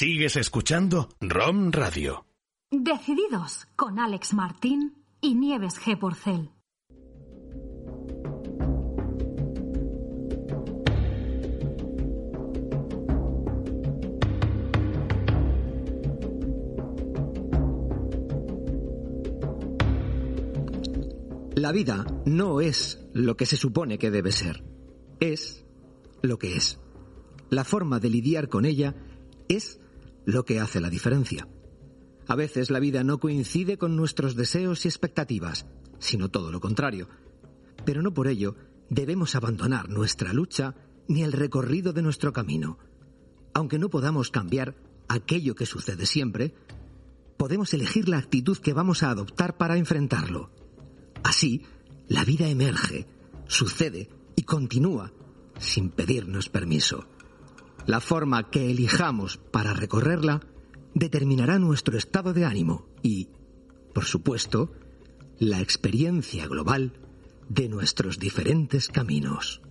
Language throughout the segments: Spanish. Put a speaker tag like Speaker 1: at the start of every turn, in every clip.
Speaker 1: Sigues escuchando ROM Radio.
Speaker 2: Decididos con Alex Martín y Nieves G. Porcel.
Speaker 3: La vida no es lo que se supone que debe ser, es lo que es. La forma de lidiar con ella es lo que hace la diferencia. A veces la vida no coincide con nuestros deseos y expectativas, sino todo lo contrario. Pero no por ello debemos abandonar nuestra lucha ni el recorrido de nuestro camino. Aunque no podamos cambiar aquello que sucede siempre, podemos elegir la actitud que vamos a adoptar para enfrentarlo. Así, la vida emerge, sucede y continúa sin pedirnos permiso. La forma que elijamos para recorrerla determinará nuestro estado de ánimo y, por supuesto, la experiencia global de nuestros diferentes caminos.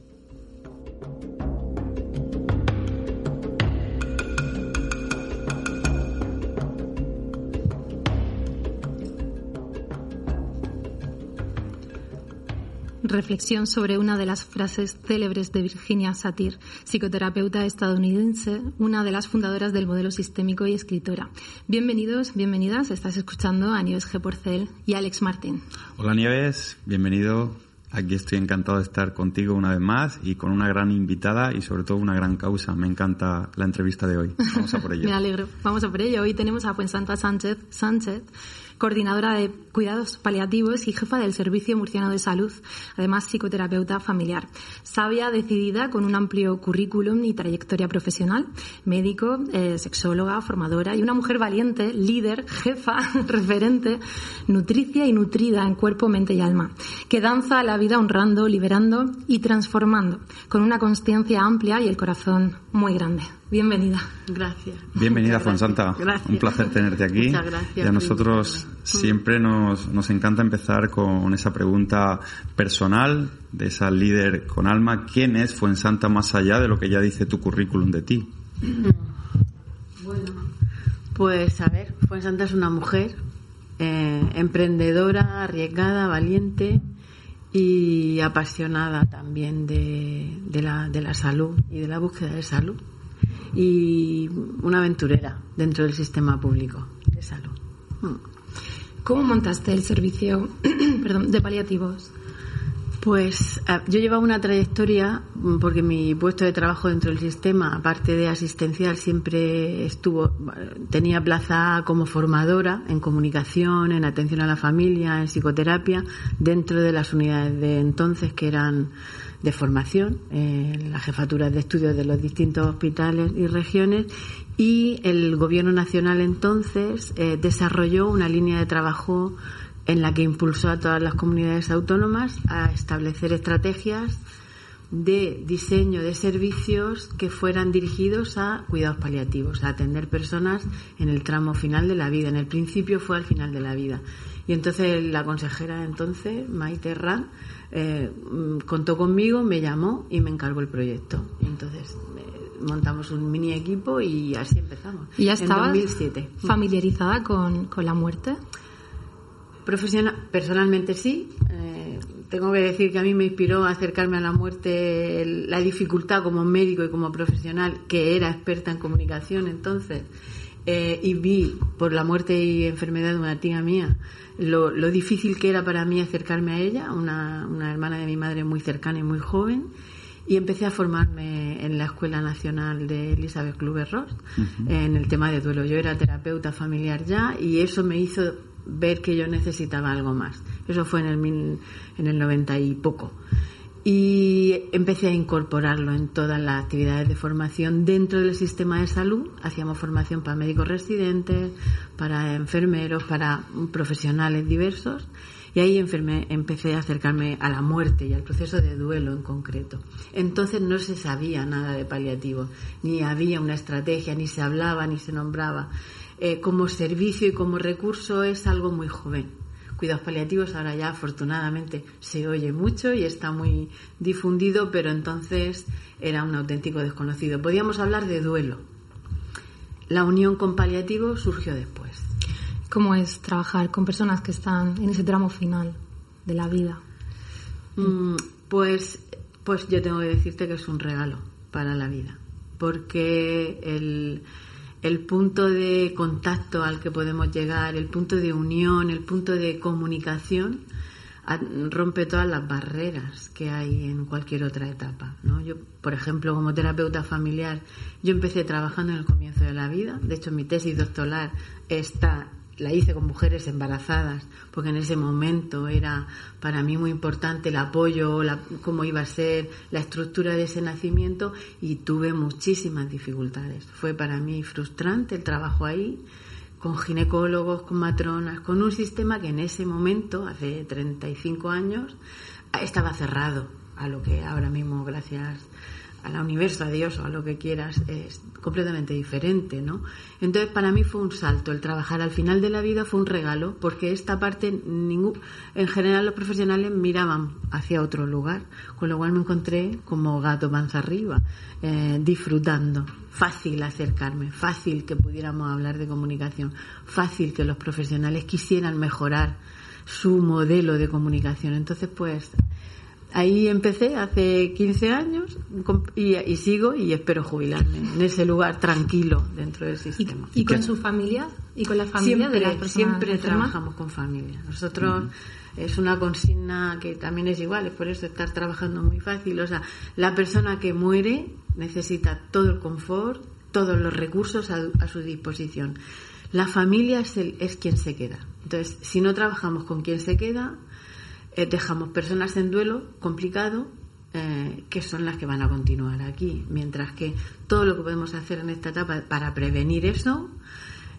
Speaker 4: Reflexión sobre una de las frases célebres de Virginia Satir, psicoterapeuta estadounidense, una de las fundadoras del modelo sistémico y escritora. Bienvenidos, bienvenidas, estás escuchando a Nieves G. Porcel y Alex Martín.
Speaker 5: Hola Nieves, bienvenido. Aquí estoy encantado de estar contigo una vez más y con una gran invitada y sobre todo una gran causa. Me encanta la entrevista de hoy. Vamos a por ello.
Speaker 4: Me alegro. Vamos a por ello. Hoy tenemos a Fuensanta Sánchez, Sánchez coordinadora de cuidados paliativos y jefa del Servicio Murciano de Salud, además psicoterapeuta familiar. Sabia, decidida, con un amplio currículum y trayectoria profesional, médico, eh, sexóloga, formadora y una mujer valiente, líder, jefa, referente, nutricia y nutrida en cuerpo, mente y alma, que danza la vida honrando, liberando y transformando, con una conciencia amplia y el corazón muy grande. Bienvenida.
Speaker 6: Gracias.
Speaker 5: Bienvenida, Fonsanta.
Speaker 6: Gracias.
Speaker 5: Un placer tenerte aquí.
Speaker 6: Muchas gracias.
Speaker 5: Y a nosotros siempre nos, nos encanta empezar con esa pregunta personal de esa líder con alma. ¿Quién es Fuensanta más allá de lo que ya dice tu currículum de ti?
Speaker 6: Bueno, pues a ver, Fuensanta es una mujer eh, emprendedora, arriesgada, valiente y apasionada también de, de, la, de la salud y de la búsqueda de salud y una aventurera dentro del sistema público de salud.
Speaker 4: ¿Cómo montaste el servicio de paliativos?
Speaker 6: Pues yo llevaba una trayectoria, porque mi puesto de trabajo dentro del sistema, aparte de asistencial, siempre estuvo, tenía plaza como formadora en comunicación, en atención a la familia, en psicoterapia, dentro de las unidades de entonces que eran de formación, en las jefaturas de estudios de los distintos hospitales y regiones, y el Gobierno Nacional entonces eh, desarrolló una línea de trabajo en la que impulsó a todas las comunidades autónomas a establecer estrategias de diseño de servicios que fueran dirigidos a cuidados paliativos, a atender personas en el tramo final de la vida. En el principio fue al final de la vida. Y entonces la consejera entonces, Maite eh, contó conmigo, me llamó y me encargó el proyecto. Y entonces eh, montamos un mini equipo y así empezamos.
Speaker 4: ¿Y ya
Speaker 6: en
Speaker 4: estabas
Speaker 6: 2007.
Speaker 4: familiarizada con, con la muerte?
Speaker 6: Profesional, personalmente sí. Eh, tengo que decir que a mí me inspiró a acercarme a la muerte el- la dificultad como médico y como profesional, que era experta en comunicación entonces, eh, y vi por la muerte y enfermedad de una tía mía lo, lo difícil que era para mí acercarme a ella, una, una hermana de mi madre muy cercana y muy joven, y empecé a formarme en la Escuela Nacional de Elizabeth Kluber-Ross en el tema de duelo. Yo era terapeuta familiar ya y eso me hizo ver que yo necesitaba algo más. Eso fue en el, mil- en el 90 y poco. Y empecé a incorporarlo en todas las actividades de formación dentro del sistema de salud. Hacíamos formación para médicos residentes, para enfermeros, para profesionales diversos. Y ahí empecé a acercarme a la muerte y al proceso de duelo en concreto. Entonces no se sabía nada de paliativo, ni había una estrategia, ni se hablaba, ni se nombraba. Eh, como servicio y como recurso es algo muy joven. Cuidados paliativos ahora ya afortunadamente se oye mucho y está muy difundido, pero entonces era un auténtico desconocido. Podíamos hablar de duelo. la unión con paliativo surgió después.
Speaker 4: ¿Cómo es trabajar con personas que están en ese tramo final de la vida?
Speaker 6: Mm, pues, pues yo tengo que decirte que es un regalo para la vida, porque el, el punto de contacto al que podemos llegar, el punto de unión, el punto de comunicación, rompe todas las barreras que hay en cualquier otra etapa. Yo, por ejemplo, como terapeuta familiar, yo empecé trabajando en el comienzo de la vida. De hecho, mi tesis doctoral está la hice con mujeres embarazadas, porque en ese momento era para mí muy importante el apoyo, la, cómo iba a ser la estructura de ese nacimiento y tuve muchísimas dificultades. Fue para mí frustrante el trabajo ahí, con ginecólogos, con matronas, con un sistema que en ese momento, hace 35 años, estaba cerrado a lo que ahora mismo, gracias al universo, a Dios o a lo que quieras, es completamente diferente, ¿no? Entonces, para mí fue un salto. El trabajar al final de la vida fue un regalo, porque esta parte, ningún, en general, los profesionales miraban hacia otro lugar, con lo cual me encontré como gato panza arriba, eh, disfrutando. Fácil acercarme, fácil que pudiéramos hablar de comunicación, fácil que los profesionales quisieran mejorar su modelo de comunicación. Entonces, pues, Ahí empecé hace 15 años y, sigo y espero jubilarme en ese lugar tranquilo dentro del sistema.
Speaker 4: ¿Y, con su familia? ¿Y con la familia
Speaker 6: siempre,
Speaker 4: de las
Speaker 6: Siempre trabajamos con familia. Nosotros es una consigna que también es igual, es por eso estar trabajando muy fácil. O sea, la persona que muere necesita todo el confort, todos los recursos a, a su disposición. La familia es, el, es quien se queda. Entonces, si no trabajamos con quien se queda, eh, dejamos personas en duelo complicado eh, que son las que van a continuar aquí. Mientras que todo lo que podemos hacer en esta etapa para prevenir eso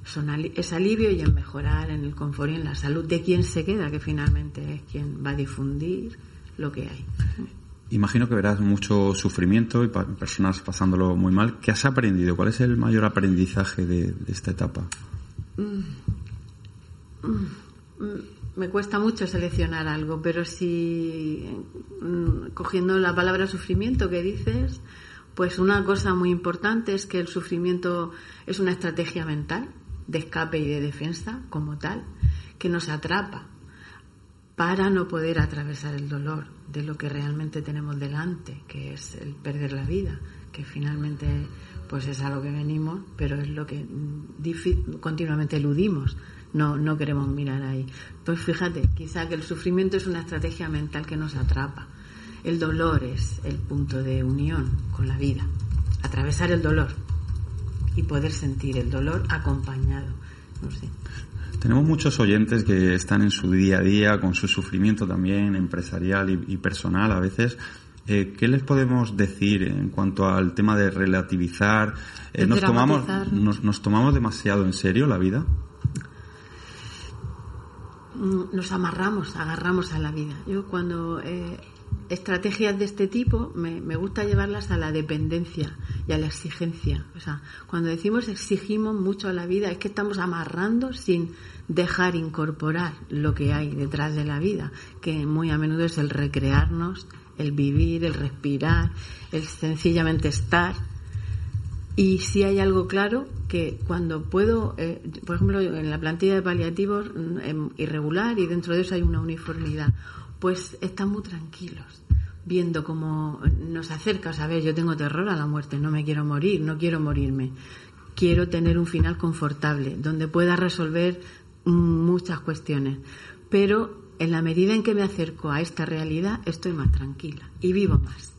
Speaker 6: son es alivio y en mejorar en el confort y en la salud de quien se queda, que finalmente es quien va a difundir lo que hay.
Speaker 5: Imagino que verás mucho sufrimiento y personas pasándolo muy mal. ¿Qué has aprendido? ¿Cuál es el mayor aprendizaje de, esta etapa?
Speaker 6: Mm. Mm. Mm me cuesta mucho seleccionar algo, pero si mm, cogiendo la palabra sufrimiento que dices, pues una cosa muy importante es que el sufrimiento es una estrategia mental de escape y de defensa como tal, que nos atrapa para no poder atravesar el dolor de lo que realmente tenemos delante, que es el perder la vida, que finalmente pues es a lo que venimos, pero es lo que mm, continuamente eludimos no, no queremos mirar ahí. Pues fíjate, quizá que el sufrimiento es una estrategia mental que nos atrapa. El dolor es el punto de unión con la vida. Atravesar el dolor y poder sentir el dolor acompañado. No sé.
Speaker 5: Tenemos muchos oyentes que están en su día a día con su sufrimiento también empresarial y, personal a veces. Eh, ¿Qué les podemos decir en cuanto al tema de relativizar? Eh, nos, tomamos, nos, ¿Nos tomamos demasiado en serio la vida?
Speaker 6: Mm, nos amarramos, agarramos a la vida. Yo cuando eh, estrategias de este tipo me, me, gusta llevarlas a la dependencia y a la exigencia. O sea, cuando decimos exigimos mucho a la vida es que estamos amarrando sin dejar incorporar lo que hay detrás de la vida, que muy a menudo es el recrearnos, el vivir, el respirar, el sencillamente estar y si hay algo claro que cuando puedo, eh, por ejemplo, en la plantilla de paliativos mm, em, irregular y dentro de eso hay una uniformidad, pues están muy tranquilos viendo cómo nos acerca, ¿sabes? Yo tengo terror a la muerte, no me quiero morir, no quiero morirme. Quiero tener un final confortable, donde pueda resolver muchas cuestiones. Pero en la medida en que me acerco a esta realidad, estoy más tranquila y vivo más,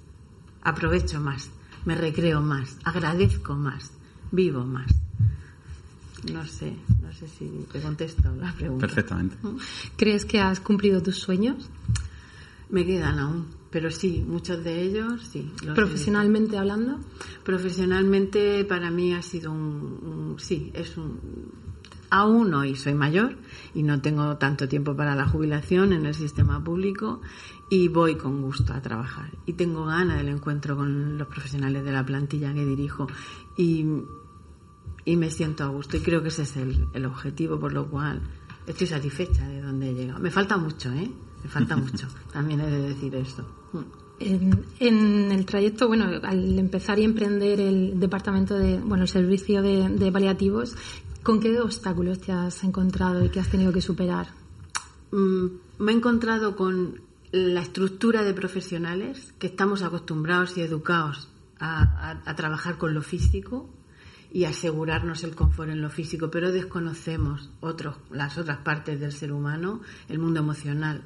Speaker 6: aprovecho más me recreo más, agradezco más, vivo más. No sé, no sé si te contesto la pregunta.
Speaker 5: Perfectamente.
Speaker 4: ¿Crees que has cumplido tus sueños?
Speaker 6: Me quedan aún, pero sí, muchos de ellos sí.
Speaker 4: ¿Profesionalmente hablando?
Speaker 6: Profesionalmente para mí ha sido un, sí, es un aún hoy soy mayor y no tengo tanto tiempo para la jubilación en el sistema público y voy con gusto a trabajar. Y tengo ganas del encuentro con los profesionales de la plantilla que dirijo y, y me siento a gusto. Y creo que ese es el, el, objetivo, por lo cual estoy satisfecha de donde he llegado. Me falta mucho, ¿eh? Me falta mucho. También he de decir esto.
Speaker 4: En, el trayecto, bueno, al empezar y emprender el departamento de, bueno, el servicio de, paliativos, ¿con qué obstáculos te has encontrado y qué has tenido que superar?
Speaker 6: Mm, me he encontrado con la estructura de profesionales que estamos acostumbrados y educados a, trabajar con lo físico y asegurarnos el confort en lo físico, pero desconocemos otros, las otras partes del ser humano, el mundo emocional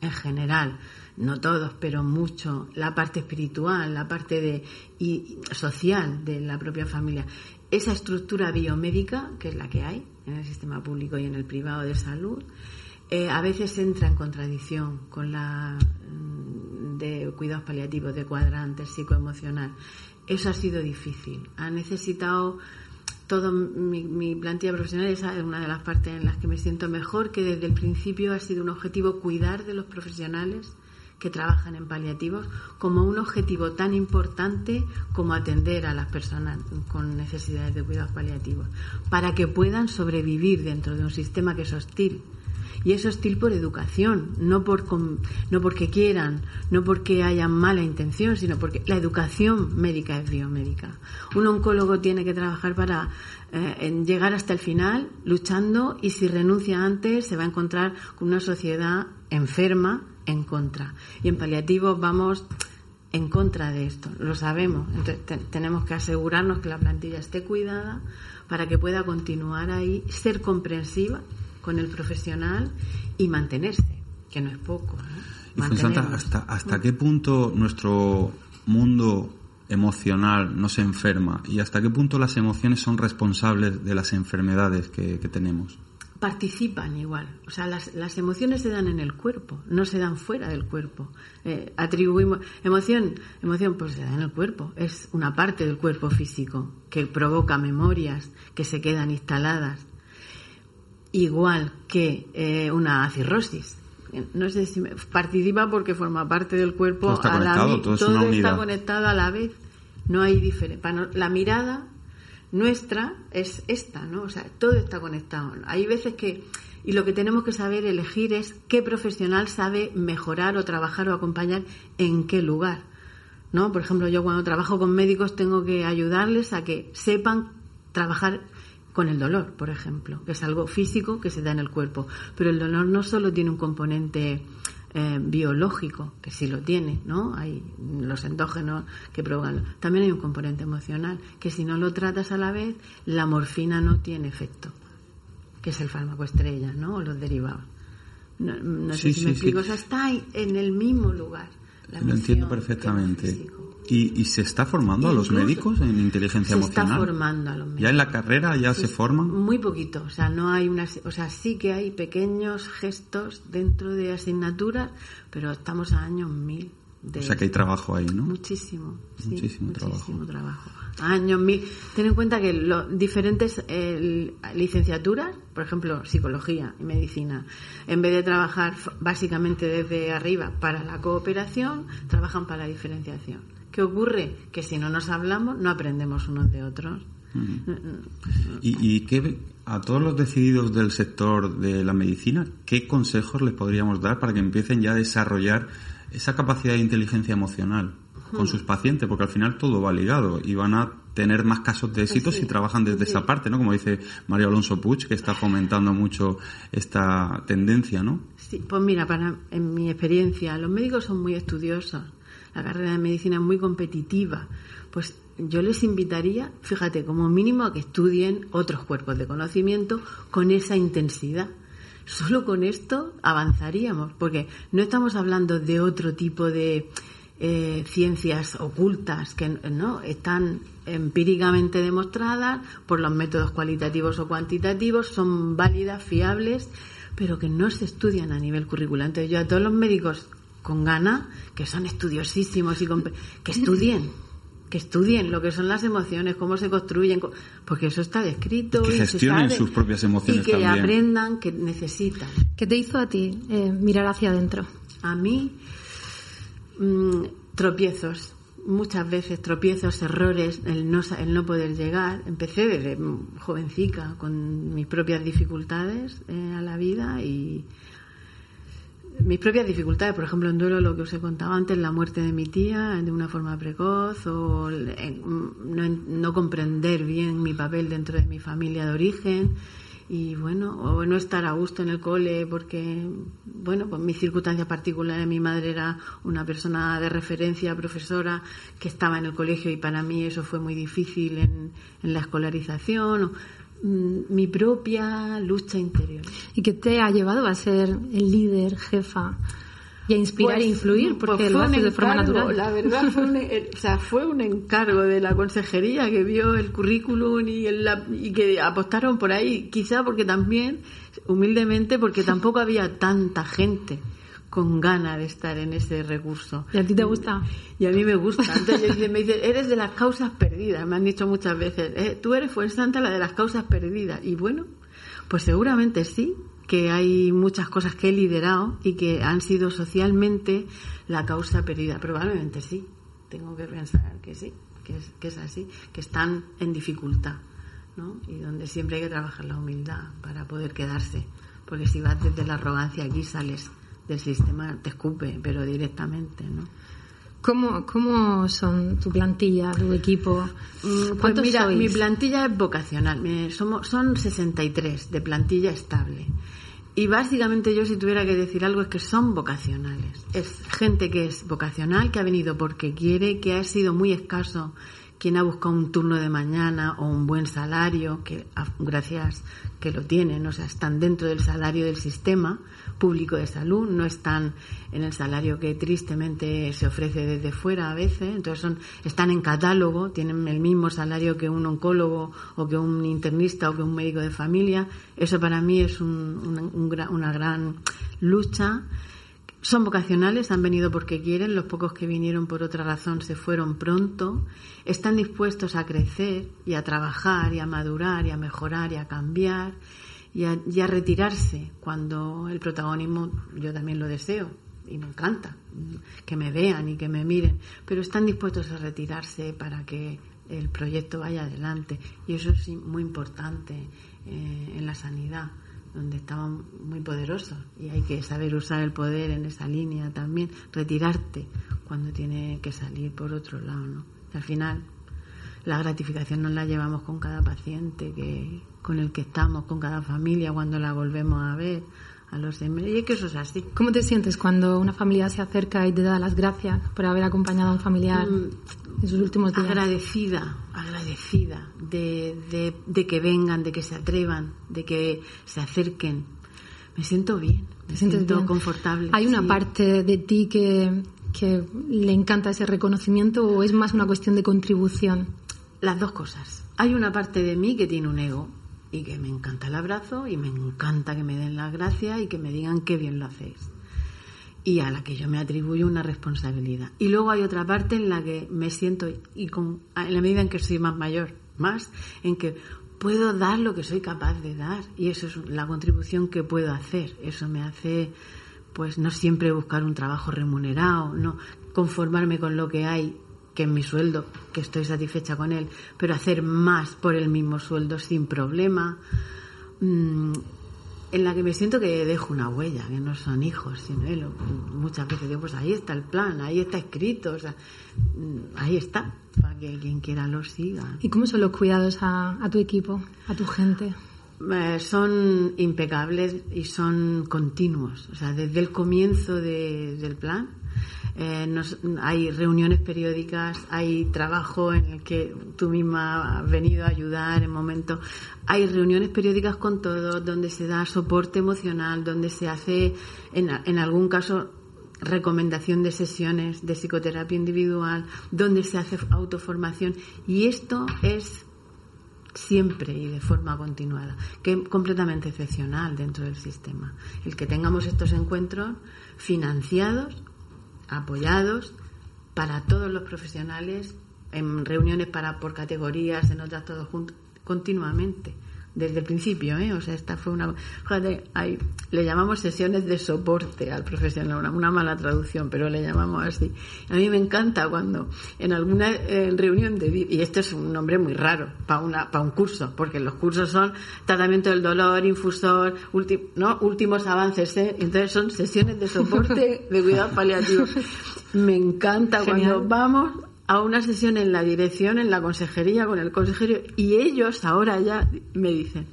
Speaker 6: en general, no todos, pero mucho, la parte espiritual, la parte de, y social de la propia familia. Esa estructura biomédica, que es la que hay en el sistema público y en el privado de salud, eh, a veces entra en contradicción con la mm, de cuidados paliativos, de cuadrantes psicoemocional. Eso ha sido difícil. Ha necesitado todo mi, mi, plantilla profesional, esa es una de las partes en las que me siento mejor, que desde el principio ha sido un objetivo cuidar de los profesionales que trabajan en paliativos como un objetivo tan importante como atender a las personas con necesidades de cuidados paliativos, para que puedan sobrevivir dentro de un sistema que es hostil y es hostil por educación, no, por, no porque quieran, no porque hayan mala intención, sino porque la educación médica es biomédica. Un oncólogo tiene que trabajar para eh, llegar hasta el final luchando y si renuncia antes se va a encontrar con una sociedad enferma en contra. Y en paliativos vamos en contra de esto, lo sabemos. Entonces tenemos que asegurarnos que la plantilla esté cuidada para que pueda continuar ahí, ser comprensiva con el profesional y mantenerse, que no es poco.
Speaker 5: ¿no? Y ¿hasta, ¿hasta qué punto nuestro mundo emocional no se enferma y hasta qué punto las emociones son responsables de las enfermedades que, tenemos?
Speaker 6: participan igual. O sea, las, las, emociones se dan en el cuerpo, no se dan fuera del cuerpo. Eh, atribuimos emoción, emoción pues se da en el cuerpo. Es una parte del cuerpo físico que provoca memorias que se quedan instaladas igual que eh, una cirrosis. No sé si participa porque forma parte del cuerpo
Speaker 5: todo está a la todo, todo
Speaker 6: está conectado a la vez. No hay diferencia. La mirada nuestra es esta, ¿no? O sea, todo está conectado. Hay veces que y lo que tenemos que saber elegir es qué profesional sabe mejorar o trabajar o acompañar en qué lugar. ¿No? Por ejemplo, yo cuando trabajo con médicos tengo que ayudarles a que sepan trabajar con el dolor, por ejemplo, que es algo físico que se da en el cuerpo. Pero el dolor no solo tiene un componente eh, biológico, que sí lo tiene, ¿no? Hay los endógenos que provocan. También hay un componente emocional, que si no lo tratas a la vez, la morfina no tiene efecto, que es el fármaco estrella, ¿no? O los derivados. No, sé si me explico, o sea, está en el mismo lugar.
Speaker 5: Lo entiendo perfectamente. ¿Y, se está formando a los médicos en inteligencia emocional?
Speaker 6: Se está formando a los médicos.
Speaker 5: ¿Ya en la carrera ya se, forman?
Speaker 6: Muy poquito, o sea, no hay una, o sea, sí que hay pequeños gestos dentro de asignaturas, pero estamos a años mil.
Speaker 5: De o sea que hay trabajo ahí, ¿no?
Speaker 6: Muchísimo,
Speaker 5: muchísimo,
Speaker 6: muchísimo trabajo. Años mil. Ten en cuenta que los diferentes licenciaturas, por ejemplo, psicología y medicina, en vez de trabajar básicamente desde arriba para la cooperación, trabajan para la diferenciación. ¿Qué ocurre? Que si no nos hablamos, no aprendemos unos de otros.
Speaker 5: ¿Y, y qué, a todos los decididos del sector de la medicina, qué consejos les podríamos dar para que empiecen ya a desarrollar esa capacidad de inteligencia emocional con sus pacientes? Porque al final todo va ligado y van a tener más casos de éxito si trabajan desde esa parte, ¿no? Como dice Mario Alonso Puig, que está fomentando mucho esta tendencia, ¿no?
Speaker 6: Sí, pues mira, para, en mi experiencia, los médicos son muy estudiosos la carrera de medicina es muy competitiva, pues yo les invitaría, fíjate, como mínimo a que estudien otros cuerpos de conocimiento con esa intensidad. Solo con esto avanzaríamos, porque no estamos hablando de otro tipo de eh, ciencias ocultas que no están empíricamente demostradas por los métodos cualitativos o cuantitativos, son válidas, fiables, pero que no se estudian a nivel curricular. Entonces yo a todos los médicos con gana, que son estudiosísimos y que estudien, que estudien lo que son las emociones, cómo se construyen, porque eso está descrito.
Speaker 5: que gestionen sus propias emociones.
Speaker 6: Y que aprendan que necesitan.
Speaker 4: ¿Qué te hizo a ti eh, mirar hacia adentro?
Speaker 6: A mí, mm, tropiezos. Muchas veces tropiezos, errores, el no, el no poder llegar. Empecé desde jovencica con mis propias dificultades eh, a la vida y, mis propias dificultades, por ejemplo, en duelo, lo que os he contado antes, la muerte de mi tía de una forma precoz, o no, no comprender bien mi papel dentro de mi familia de origen, y bueno, o no estar a gusto en el cole porque, bueno, pues mis circunstancias particulares, mi madre era una persona de referencia, profesora, que estaba en el colegio y para mí eso fue muy difícil en, la escolarización, mm, mi propia lucha interior.
Speaker 4: ¿Y qué te ha llevado a ser el líder, jefa y a inspirar e influir
Speaker 6: pues
Speaker 4: porque lo haces de forma natural.
Speaker 6: La verdad fue un, o sea, fue un encargo de la consejería que vio el currículum y, el, y que apostaron por ahí, quizá porque también, humildemente, porque tampoco había tanta gente con ganas de estar en ese recurso.
Speaker 4: ¿Y a ti te gusta?
Speaker 6: Y a mí me gusta. Entonces me dicen, eres de las causas perdidas, me han dicho muchas veces. Eh, tú eres Fuensanta la de las causas perdidas. Y bueno, pues seguramente sí, que hay muchas cosas que he liderado y que han sido socialmente la causa perdida. Probablemente sí, tengo que pensar que sí, que es, que es así, que están en dificultad, ¿no? Y donde siempre hay que trabajar la humildad para poder quedarse. Porque si vas desde la arrogancia aquí sales del sistema, te escupe, pero directamente, ¿no?
Speaker 4: ¿Cómo, ¿Cómo son tu plantilla, tu equipo?
Speaker 6: Mm, pues mira, mi plantilla es vocacional. somos, son 63 de plantilla estable. Y básicamente yo si tuviera que decir algo es que son vocacionales. Es gente que es vocacional, que ha venido porque quiere, que ha sido muy escaso quien ha buscado un turno de mañana o un buen salario, que ah, gracias que lo tienen, o sea, están dentro del salario del sistema público de salud, no están en el salario que tristemente se ofrece desde fuera a veces, entonces son, están en catálogo, tienen el mismo salario que un oncólogo o que un internista o que un médico de familia. Eso para mí es una gran lucha son vocacionales, han venido porque quieren, los pocos que vinieron por otra razón se fueron pronto, están dispuestos a crecer y a trabajar y a madurar y a mejorar y a cambiar y a, retirarse cuando el protagonismo yo también lo deseo y me encanta que me vean y que me miren, pero están dispuestos a retirarse para que el proyecto vaya adelante y eso es muy importante eh, en la sanidad donde estaban muy poderosos y hay que saber usar el poder en esa línea también, retirarte cuando tiene que salir por otro lado, ¿no? al final la gratificación nos la llevamos con cada paciente que con el que estamos, con cada familia cuando la volvemos a ver a los demás. Y es que eso es así.
Speaker 4: ¿Cómo te sientes cuando una familia se acerca y te da las gracias por haber acompañado a un familiar mm, en sus últimos días?
Speaker 6: Agradecida, agradecida de, de, que vengan, de que se atrevan, de que se acerquen. Me siento bien, me siento confortable.
Speaker 4: ¿Hay una parte de ti que, que le encanta ese reconocimiento o es más una cuestión de contribución?
Speaker 6: Las dos cosas. Hay una parte de mí que tiene un ego y que me encanta el abrazo y me encanta que me den las gracias y que me digan qué bien lo hacéis. Y a la que yo me atribuyo una responsabilidad. Y luego hay otra parte en la que me siento, y con, en la medida en que soy más mayor, más, en que puedo dar lo que soy capaz de dar. Y eso es la contribución que puedo hacer. Eso me hace, pues, no siempre buscar un trabajo remunerado, no conformarme con lo que hay que en mi sueldo, que estoy satisfecha con él, pero hacer más por el mismo sueldo sin problema, mm, en la que me siento que dejo una huella, que no son hijos, sino él. Muchas veces digo, pues ahí está el plan, ahí está escrito, o sea, mm, ahí está, para que quien quiera lo siga.
Speaker 4: ¿Y cómo son los cuidados a, tu equipo, a tu gente?
Speaker 6: Eh, son impecables y son continuos, o sea, desde el comienzo del plan eh, hay reuniones periódicas, hay trabajo en el que tú misma has venido a ayudar en momentos. Hay reuniones periódicas con todos, donde se da soporte emocional, donde se hace, en algún caso, recomendación de sesiones de psicoterapia individual, donde se hace autoformación. Y esto es siempre y de forma continuada, que es completamente excepcional dentro del sistema. El que tengamos estos encuentros financiados apoyados para todos los profesionales, en reuniones para por categorías, en otras todos juntos, continuamente, desde el principio, ¿eh? O sea, esta fue una... Fíjate, hay, le llamamos sesiones de soporte al profesional, una, una, mala traducción, pero le llamamos así. A mí me encanta cuando en alguna reunión de... Y esto es un nombre muy raro para una para un curso, porque los cursos son tratamiento del dolor, infusor, ¿no? últimos avances, ¿eh? Entonces son sesiones de soporte de cuidados paliativos. Me encanta cuando vamos a una sesión en la dirección, en la consejería, con el consejero, y ellos ahora ya me dicen,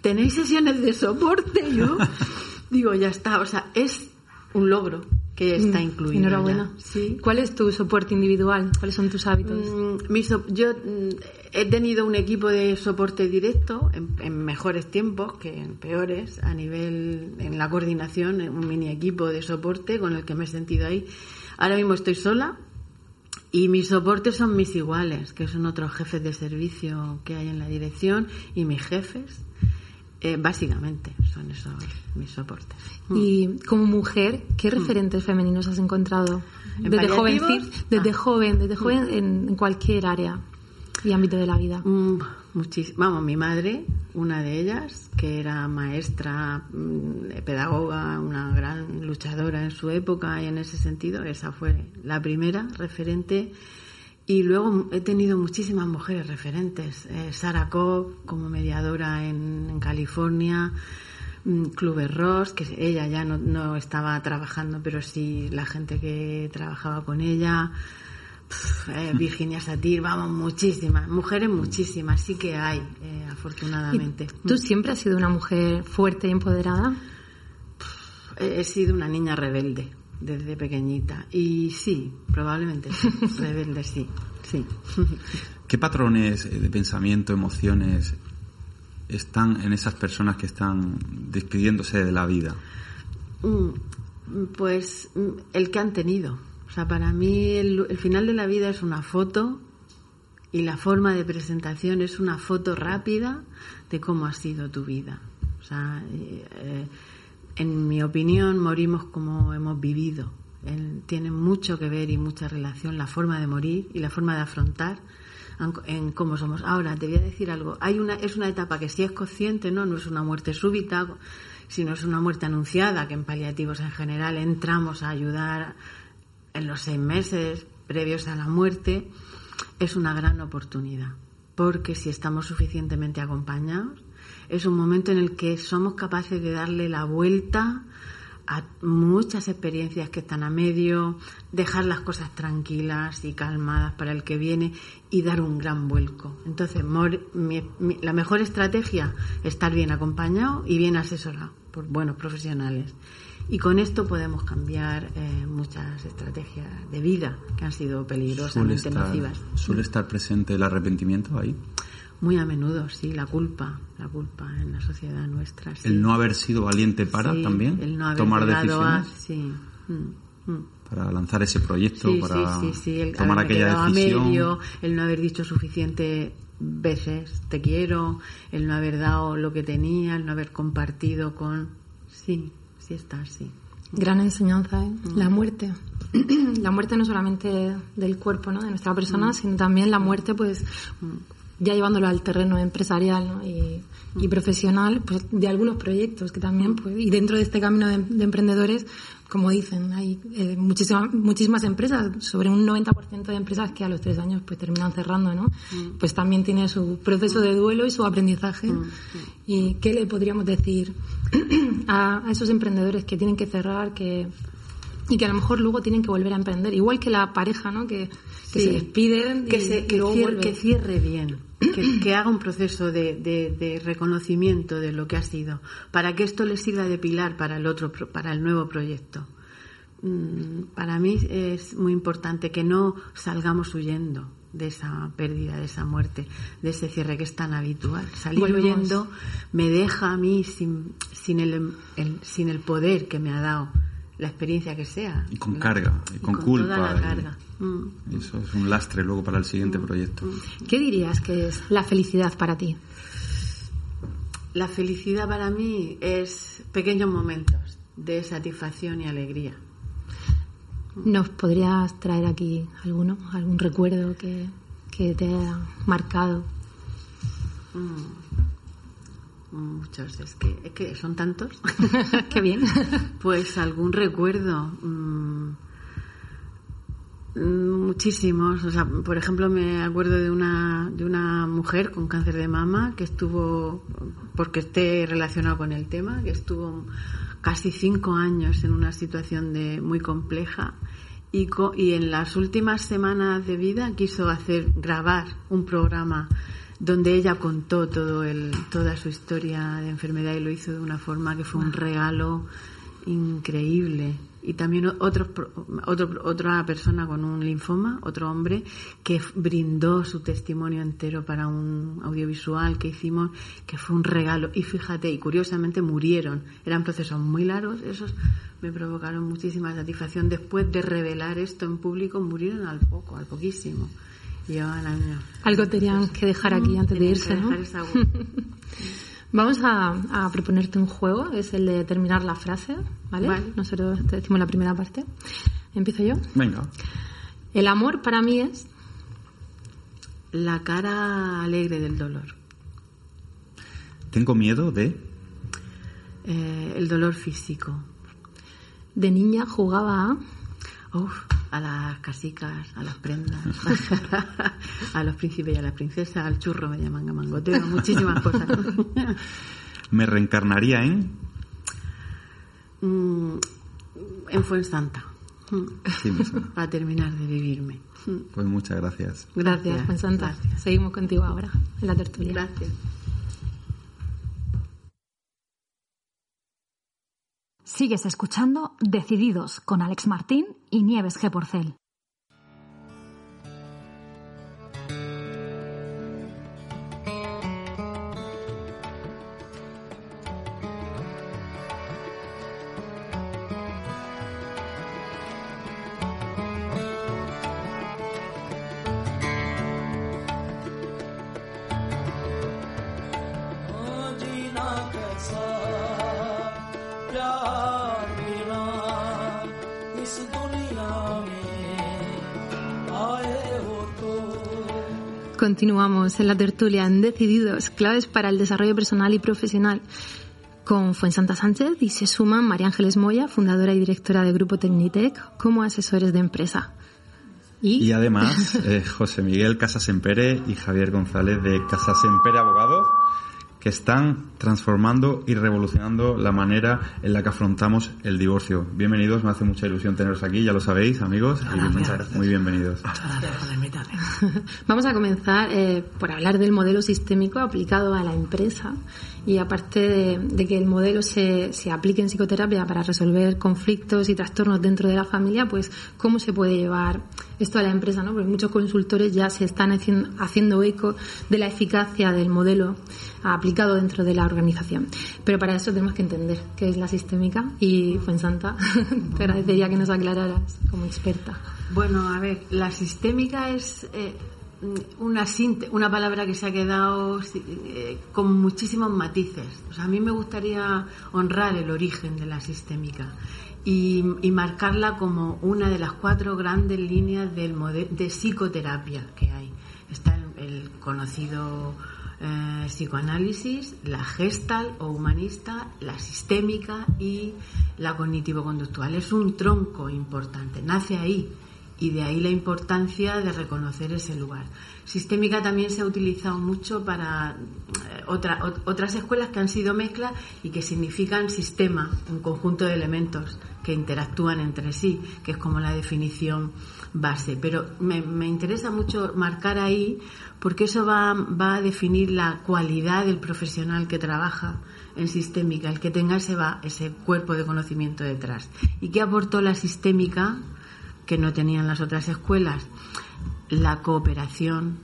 Speaker 6: ¿tenéis sesiones de soporte? Yo digo, ya está, o sea, es un logro que está mm, incluido.
Speaker 4: Enhorabuena. ¿Sí? ¿Cuál es tu soporte individual? ¿Cuáles son tus hábitos?
Speaker 6: Mm, yo mm, he tenido un equipo de soporte directo en, en, mejores tiempos que en peores, a nivel, en la coordinación, un mini equipo de soporte con el que me he sentido ahí. Ahora mismo estoy sola, y mis soportes son mis iguales, que son otros jefes de servicio que hay en la dirección, y mis jefes, eh, básicamente, son esos mis soportes.
Speaker 4: Y mm. como mujer, ¿qué mm. referentes femeninos has encontrado? Desde joven, desde ah. joven, desde joven en cualquier área y ámbito de la vida.
Speaker 6: Vamos, mi madre, una de ellas, que era maestra, mm, pedagoga, una gran luchadora en su época y en ese sentido, esa fue la primera referente. Y luego he tenido muchísimas mujeres referentes. Eh, Sara Cobb como mediadora en, California, mm, Club Ross, que ella ya no estaba trabajando, pero sí la gente que trabajaba con ella. Eh, Virginia Satir, vamos, muchísimas, mujeres muchísimas, sí que hay, eh, afortunadamente.
Speaker 4: ¿Tú siempre has sido una mujer fuerte y empoderada?
Speaker 6: He sido una niña rebelde desde pequeñita y sí, probablemente rebelde sí, sí.
Speaker 5: ¿Qué patrones de pensamiento, emociones están en esas personas que están despidiéndose de la vida?
Speaker 6: Mm, pues mm, el que han tenido o sea, para mí el, final de la vida es una foto y la forma de presentación es una foto rápida de cómo ha sido tu vida. O sea, eh, en mi opinión, morimos como hemos vivido. tiene mucho que ver y mucha relación la forma de morir y la forma de afrontar en cómo somos. Ahora, te voy a decir algo. Hay una, es una etapa que si es consciente, ¿no? No es una muerte súbita, sino es una muerte anunciada, que en paliativos en general entramos a ayudar en los seis meses previos a la muerte, es una gran oportunidad, porque si estamos suficientemente acompañados, es un momento en el que somos capaces de darle la vuelta a muchas experiencias que están a medio, dejar las cosas tranquilas y calmadas para el que viene y dar un gran vuelco. Entonces, la mejor estrategia es estar bien acompañado y bien asesorado por buenos profesionales. Y con esto podemos cambiar eh, muchas estrategias de vida que han sido peligrosamente nocivas.
Speaker 5: ¿Suele estar presente el arrepentimiento ahí?
Speaker 6: Muy a menudo, sí, la culpa, la culpa en la sociedad nuestra.
Speaker 5: El no haber sido valiente para también
Speaker 6: el no haber
Speaker 5: tomar decisiones.
Speaker 6: sí. Mm, mm.
Speaker 5: Para lanzar ese proyecto, para
Speaker 6: el
Speaker 5: tomar aquella decisión.
Speaker 6: A medio, el no haber dicho suficiente veces te quiero, el no haber dado lo que tenía, el no haber compartido con. Sí, sí.
Speaker 4: Gran enseñanza, ¿eh? Mm. La muerte. la muerte no solamente del cuerpo, ¿no? De nuestra persona, mm. sino también la muerte, pues, ya llevándolo al terreno empresarial y, profesional, pues, de algunos proyectos que también, pues, y dentro de este camino de emprendedores, como dicen, hay eh, muchísimas, muchísimas empresas, sobre un 90% de empresas que a los tres años pues terminan cerrando, ¿no? Mm. Pues también tiene su proceso de duelo y su aprendizaje. Mm. ¿Y qué le podríamos decir a, esos emprendedores que tienen que cerrar, que y que a lo mejor luego tienen que volver a emprender, igual que la pareja, ¿no? Que, se despiden
Speaker 6: que, se, que cierre bien que, haga un proceso de, reconocimiento de lo que ha sido, para que esto le sirva de pilar para el otro, para el nuevo proyecto. Mm, para mí es muy importante que no salgamos huyendo de esa pérdida, de esa muerte, de ese cierre que es tan habitual. Salir huyendo me deja a mí sin, sin, el, sin el poder que me ha dado la experiencia que sea.
Speaker 5: Y con carga, y con, culpa.
Speaker 6: Toda la carga.
Speaker 5: Mm. Eso es un lastre luego para el siguiente mm. proyecto.
Speaker 4: Mm. ¿Qué dirías que es la felicidad para ti?
Speaker 6: La felicidad para mí es pequeños momentos de satisfacción y alegría.
Speaker 4: ¿Nos podrías traer aquí alguno, algún recuerdo que, que te haya marcado?
Speaker 6: Muchos, es que, es que son tantos.
Speaker 4: Qué bien.
Speaker 6: Pues algún recuerdo. mm, Muchísimos. O sea, por ejemplo, me acuerdo de una, de una mujer con cáncer de mama que estuvo, porque esté relacionado con el tema, que estuvo casi cinco años en una situación de muy compleja y, co- y en las últimas semanas de vida quiso hacer grabar un programa donde ella contó todo el, toda su historia de enfermedad y lo hizo de una forma que fue un regalo increíble. Y también otro, otro, otra persona con un linfoma, otro hombre, que brindó su testimonio entero para un audiovisual que hicimos, que fue un regalo. Y fíjate, y curiosamente murieron. Eran procesos muy largos, esos me provocaron muchísima satisfacción. Después de revelar esto en público, murieron al poco, al poquísimo.
Speaker 4: Algo tenían que dejar aquí antes de irse,
Speaker 6: que
Speaker 4: ¿no?
Speaker 6: dejar esa huella.
Speaker 4: Vamos a, a proponerte un juego, es el de terminar la frase, ¿vale?
Speaker 6: Vale.
Speaker 4: Nosotros te decimos la primera parte. Empiezo yo.
Speaker 5: Venga.
Speaker 4: El amor para mí es
Speaker 6: La cara alegre del dolor.
Speaker 5: Tengo miedo de...
Speaker 6: Eh, el dolor físico.
Speaker 4: de niña jugaba a
Speaker 6: Uf, a las casicas, a las prendas, a los príncipes y a las princesas, al churro me llaman gamangoteo, muchísimas cosas.
Speaker 5: Me reencarnaría en...
Speaker 6: Mm, en Fuensanta,
Speaker 5: Sí
Speaker 6: para terminar de vivirme.
Speaker 5: Pues muchas gracias.
Speaker 4: Gracias,
Speaker 6: Gracias,
Speaker 4: Juan Santa.
Speaker 6: gracias.
Speaker 4: Seguimos contigo ahora, en la tertulia.
Speaker 6: Gracias.
Speaker 2: Sigues escuchando Decididos con Alex Martín y Nieves G. Porcel.
Speaker 4: Continuamos en la tertulia en Decididos, claves para el desarrollo personal y profesional con Fuensanta Sánchez y se suman María Ángeles Moya, fundadora y directora de Grupo Tecnitec, como asesores de empresa. Y,
Speaker 5: además, eh, José Miguel Casasempere y Javier González de Casasempere Abogados, que están transformando y revolucionando la manera en la que afrontamos el divorcio. Bienvenidos, me hace mucha ilusión teneros aquí, ya lo sabéis, amigos. y
Speaker 7: Muchas gracias.
Speaker 5: Muy bienvenidos.
Speaker 4: Vamos a comenzar eh, por hablar del modelo sistémico aplicado a la empresa y aparte de, de que el modelo se, se aplique en psicoterapia para resolver conflictos y trastornos dentro de la familia, pues cómo se puede llevar esto a la empresa, ¿no? Porque muchos consultores ya se están haciendo, haciendo eco de la eficacia del modelo aplicado dentro de la organización. Pero para eso tenemos que entender qué es la sistémica y Fuensanta, te agradecería que nos aclararas como experta.
Speaker 6: Bueno, a ver, la sistémica es eh, una, una palabra que se ha quedado eh, con muchísimos matices. A mí me gustaría honrar el origen de la sistémica y, marcarla como una de las cuatro grandes líneas del de psicoterapia que hay. Está el conocido eh, psicoanálisis, la gestal o humanista, la sistémica y la cognitivo-conductual. Es un tronco importante, nace ahí y de ahí la importancia de reconocer ese lugar. Sistémica también se ha utilizado mucho para eh, otra- ot- otras escuelas que han sido mezclas y que significan sistema, un conjunto de elementos que interactúan entre sí, que es como la definición base. Pero me, me interesa mucho marcar ahí porque eso va, va a definir la cualidad del profesional que trabaja en sistémica, el que tenga ese, va- ese cuerpo de conocimiento detrás. ¿Y qué aportó la sistémica que no tenían las otras escuelas? La cooperación,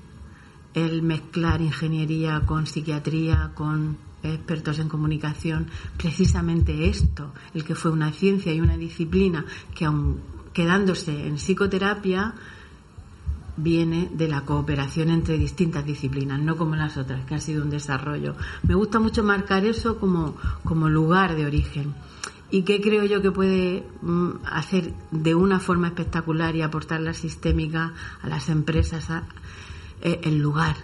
Speaker 6: el mezclar ingeniería con psiquiatría, con expertos en comunicación, precisamente esto, el que fue una ciencia y una disciplina que aun quedándose en psicoterapia viene de la cooperación entre distintas disciplinas, no como las otras, que ha sido un desarrollo. Me gusta mucho marcar eso como, como lugar de origen. ¿Y qué creo yo que puede mm, hacer de una forma espectacular y aportar la sistémica a las empresas? eh, el lugar,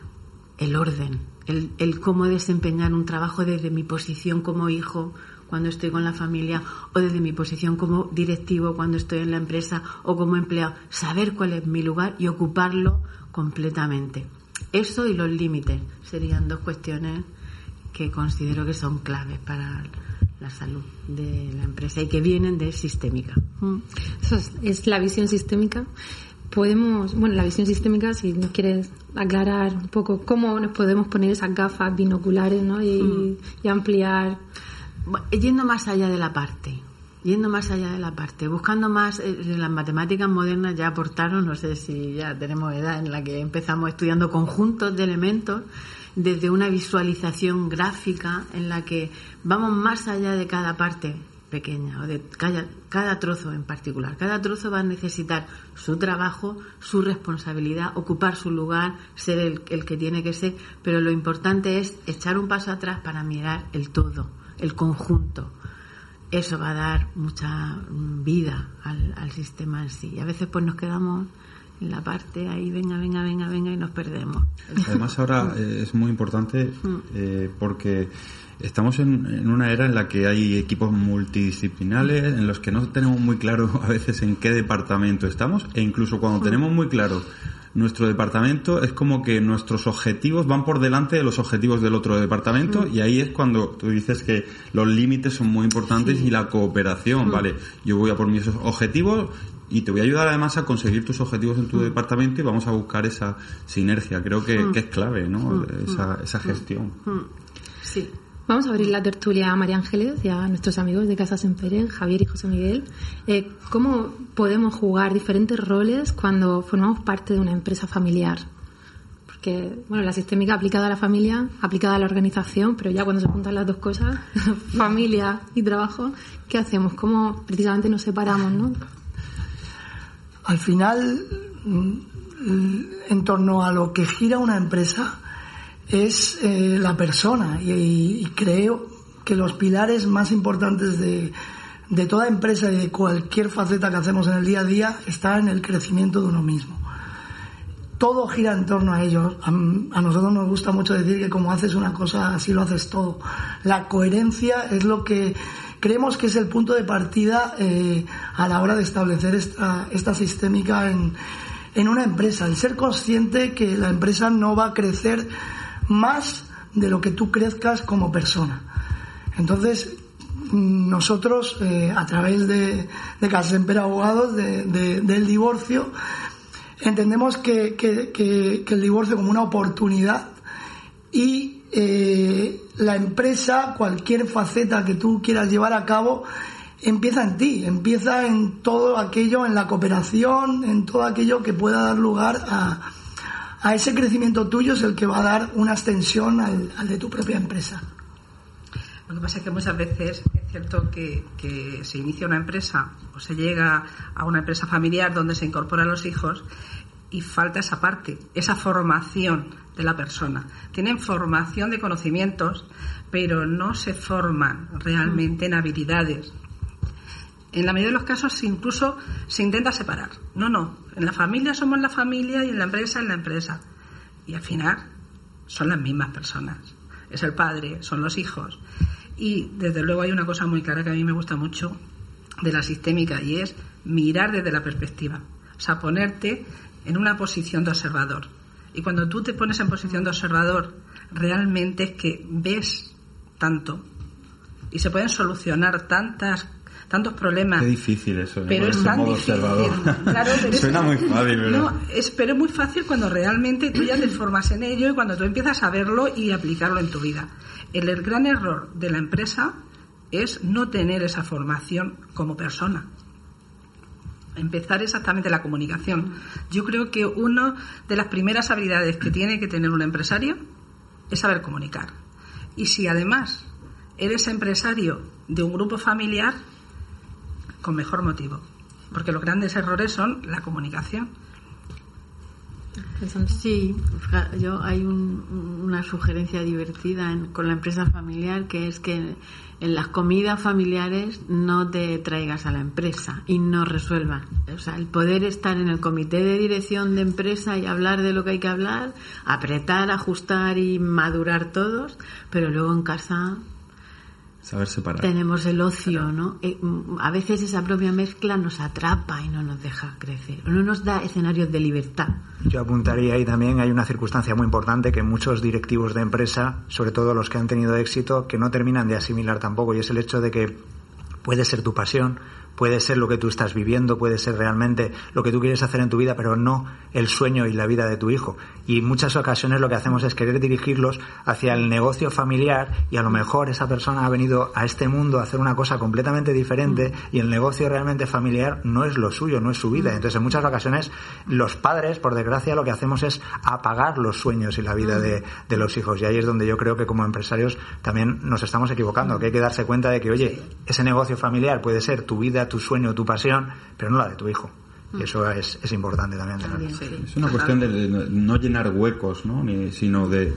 Speaker 6: el orden, el cómo desempeñar un trabajo desde mi posición como hijo cuando estoy con la familia o desde mi posición como directivo cuando estoy en la empresa o como empleado. Saber cuál es mi lugar y ocuparlo completamente. Eso y los límites serían dos cuestiones que considero que son claves para la salud de la empresa y que vienen de sistémica.
Speaker 4: Mm. Eso es, es la visión sistémica. Podemos, bueno, la visión sistémica, si nos quieres aclarar un poco cómo nos podemos poner esas gafas binoculares ¿no? y, y ampliar.
Speaker 6: Bueno, Yendo más allá de la parte, yendo más allá de la parte, buscando más, eh, las matemáticas modernas ya aportaron, no sé si ya tenemos edad en la que empezamos estudiando conjuntos de elementos desde una visualización gráfica en la que vamos más allá de cada parte pequeña o de cada, cada trozo en particular. Cada trozo va a necesitar su trabajo, su responsabilidad, ocupar su lugar, ser el, el que tiene que ser, pero lo importante es echar un paso atrás para mirar el todo, el conjunto. Eso va a dar mucha mm, vida al, al sistema en sí. Y a veces pues nos quedamos en la parte ahí, venga, venga, venga, venga, y nos perdemos.
Speaker 5: Además ahora eh, es muy importante eh, porque estamos en, en una era en la que hay equipos multidisciplinares en los que no tenemos muy claro a veces en qué departamento estamos e incluso cuando tenemos muy claro nuestro departamento es como que nuestros objetivos van por delante de los objetivos del otro departamento y ahí es cuando tú dices que los límites son muy importantes y la cooperación, ¿vale? Yo voy a por mis objetivos y te voy a ayudar además a conseguir tus objetivos en tu departamento y vamos a buscar esa sinergia. Creo que, que es clave, ¿no? Esa, esa gestión.
Speaker 6: Sí.
Speaker 4: Vamos a abrir la tertulia a María Ángeles y a nuestros amigos de Casa Sempere, Javier y José Miguel. Eh, ¿Cómo podemos jugar diferentes roles cuando formamos parte de una empresa familiar? Porque, bueno, la sistémica aplicada a la familia, aplicada a la organización, pero ya cuando se juntan las dos cosas, familia y trabajo, ¿qué hacemos? ¿Cómo precisamente nos separamos, no?
Speaker 8: Al final, en torno a lo que gira una empresa es eh, la persona y, creo que los pilares más importantes de, de toda empresa y de cualquier faceta que hacemos en el día a día está en el crecimiento de uno mismo. Todo gira en torno a ello. A, a nosotros nos gusta mucho decir que como haces una cosa, así lo haces todo. La coherencia es lo que creemos que es el punto de partida eh, a la hora de establecer esta, esta sistémica en, en una empresa. El ser consciente que la empresa no va a crecer más de lo que tú crezcas como persona. Entonces, nosotros, eh, a través de, de Casemper Abogados, de, de, del divorcio, entendemos que, que, el divorcio como una oportunidad y eh, la empresa, cualquier faceta que tú quieras llevar a cabo, empieza en ti, empieza en todo aquello, en la cooperación, en todo aquello que pueda dar lugar a, a ese crecimiento tuyo, es el que va a dar una extensión al, de tu propia empresa.
Speaker 9: Lo que pasa es que muchas veces es cierto que, que, se inicia una empresa o se llega a una empresa familiar donde se incorporan los hijos y falta esa parte, esa formación de la persona. Tienen formación de conocimientos, pero no se forman realmente en habilidades. En la mayoría de los casos incluso se intenta separar. No, no. En la familia somos la familia y en la empresa es la empresa. Y al final son las mismas personas. Es el padre, son los hijos. Y desde luego hay una cosa muy clara que a mí me gusta mucho de la sistémica y es mirar desde la perspectiva. O sea, ponerte en una posición de observador. Y cuando tú te pones en posición de observador, realmente es que ves tanto y se pueden solucionar tantas tantos problemas.
Speaker 5: Qué difícil eso.
Speaker 9: Pero es tan
Speaker 5: modo
Speaker 9: difícil. Claro, pero
Speaker 5: Suena
Speaker 9: es-
Speaker 5: muy fácil, ¿verdad?
Speaker 9: No, es, pero es muy fácil cuando realmente tú ya te formas en ello y cuando tú empiezas a verlo y aplicarlo en tu vida. El, el gran error de la empresa es no tener esa formación como persona. Empezar exactamente la comunicación. Yo creo que una de las primeras habilidades que tiene que tener un empresario es saber comunicar. Y si además eres empresario de un grupo familiar, con mejor motivo. Porque los grandes errores son la comunicación.
Speaker 6: Sí, yo hay un- una sugerencia divertida en- con la empresa familiar que es que en las comidas familiares no te traigas a la empresa y no resuelvan. O sea, el poder estar en el comité de dirección de empresa y hablar de lo que hay que hablar, apretar, ajustar y madurar todos, pero luego en casa
Speaker 5: Saber separar.
Speaker 6: tenemos el ocio, ¿no? Eh, mm, a veces esa propia mezcla nos atrapa y no nos deja crecer, no nos da escenarios de libertad.
Speaker 10: Yo apuntaría ahí también, hay una circunstancia muy importante que muchos directivos de empresa, sobre todo los que han tenido éxito, que no terminan de asimilar tampoco, y es el hecho de que puede ser tu pasión, puede ser lo que tú estás viviendo, puede ser realmente lo que tú quieres hacer en tu vida, pero no el sueño y la vida de tu hijo. Y en muchas ocasiones lo que hacemos es querer dirigirlos hacia el negocio familiar y a lo mejor esa persona ha venido a este mundo a hacer una cosa completamente diferente y el negocio realmente familiar no es lo suyo, no es su vida. Entonces en muchas ocasiones los padres, por desgracia, lo que hacemos es apagar los sueños y la vida de, de los hijos. Y ahí es donde yo creo que como empresarios también nos estamos equivocando, que hay que darse cuenta de que, oye, ese negocio familiar puede ser tu vida, tu sueño, tu pasión, pero no la de tu hijo. Y eso es, es importante también. tenerlo.
Speaker 5: Es una cuestión de, de no- no llenar huecos, ¿no? Ni- sino de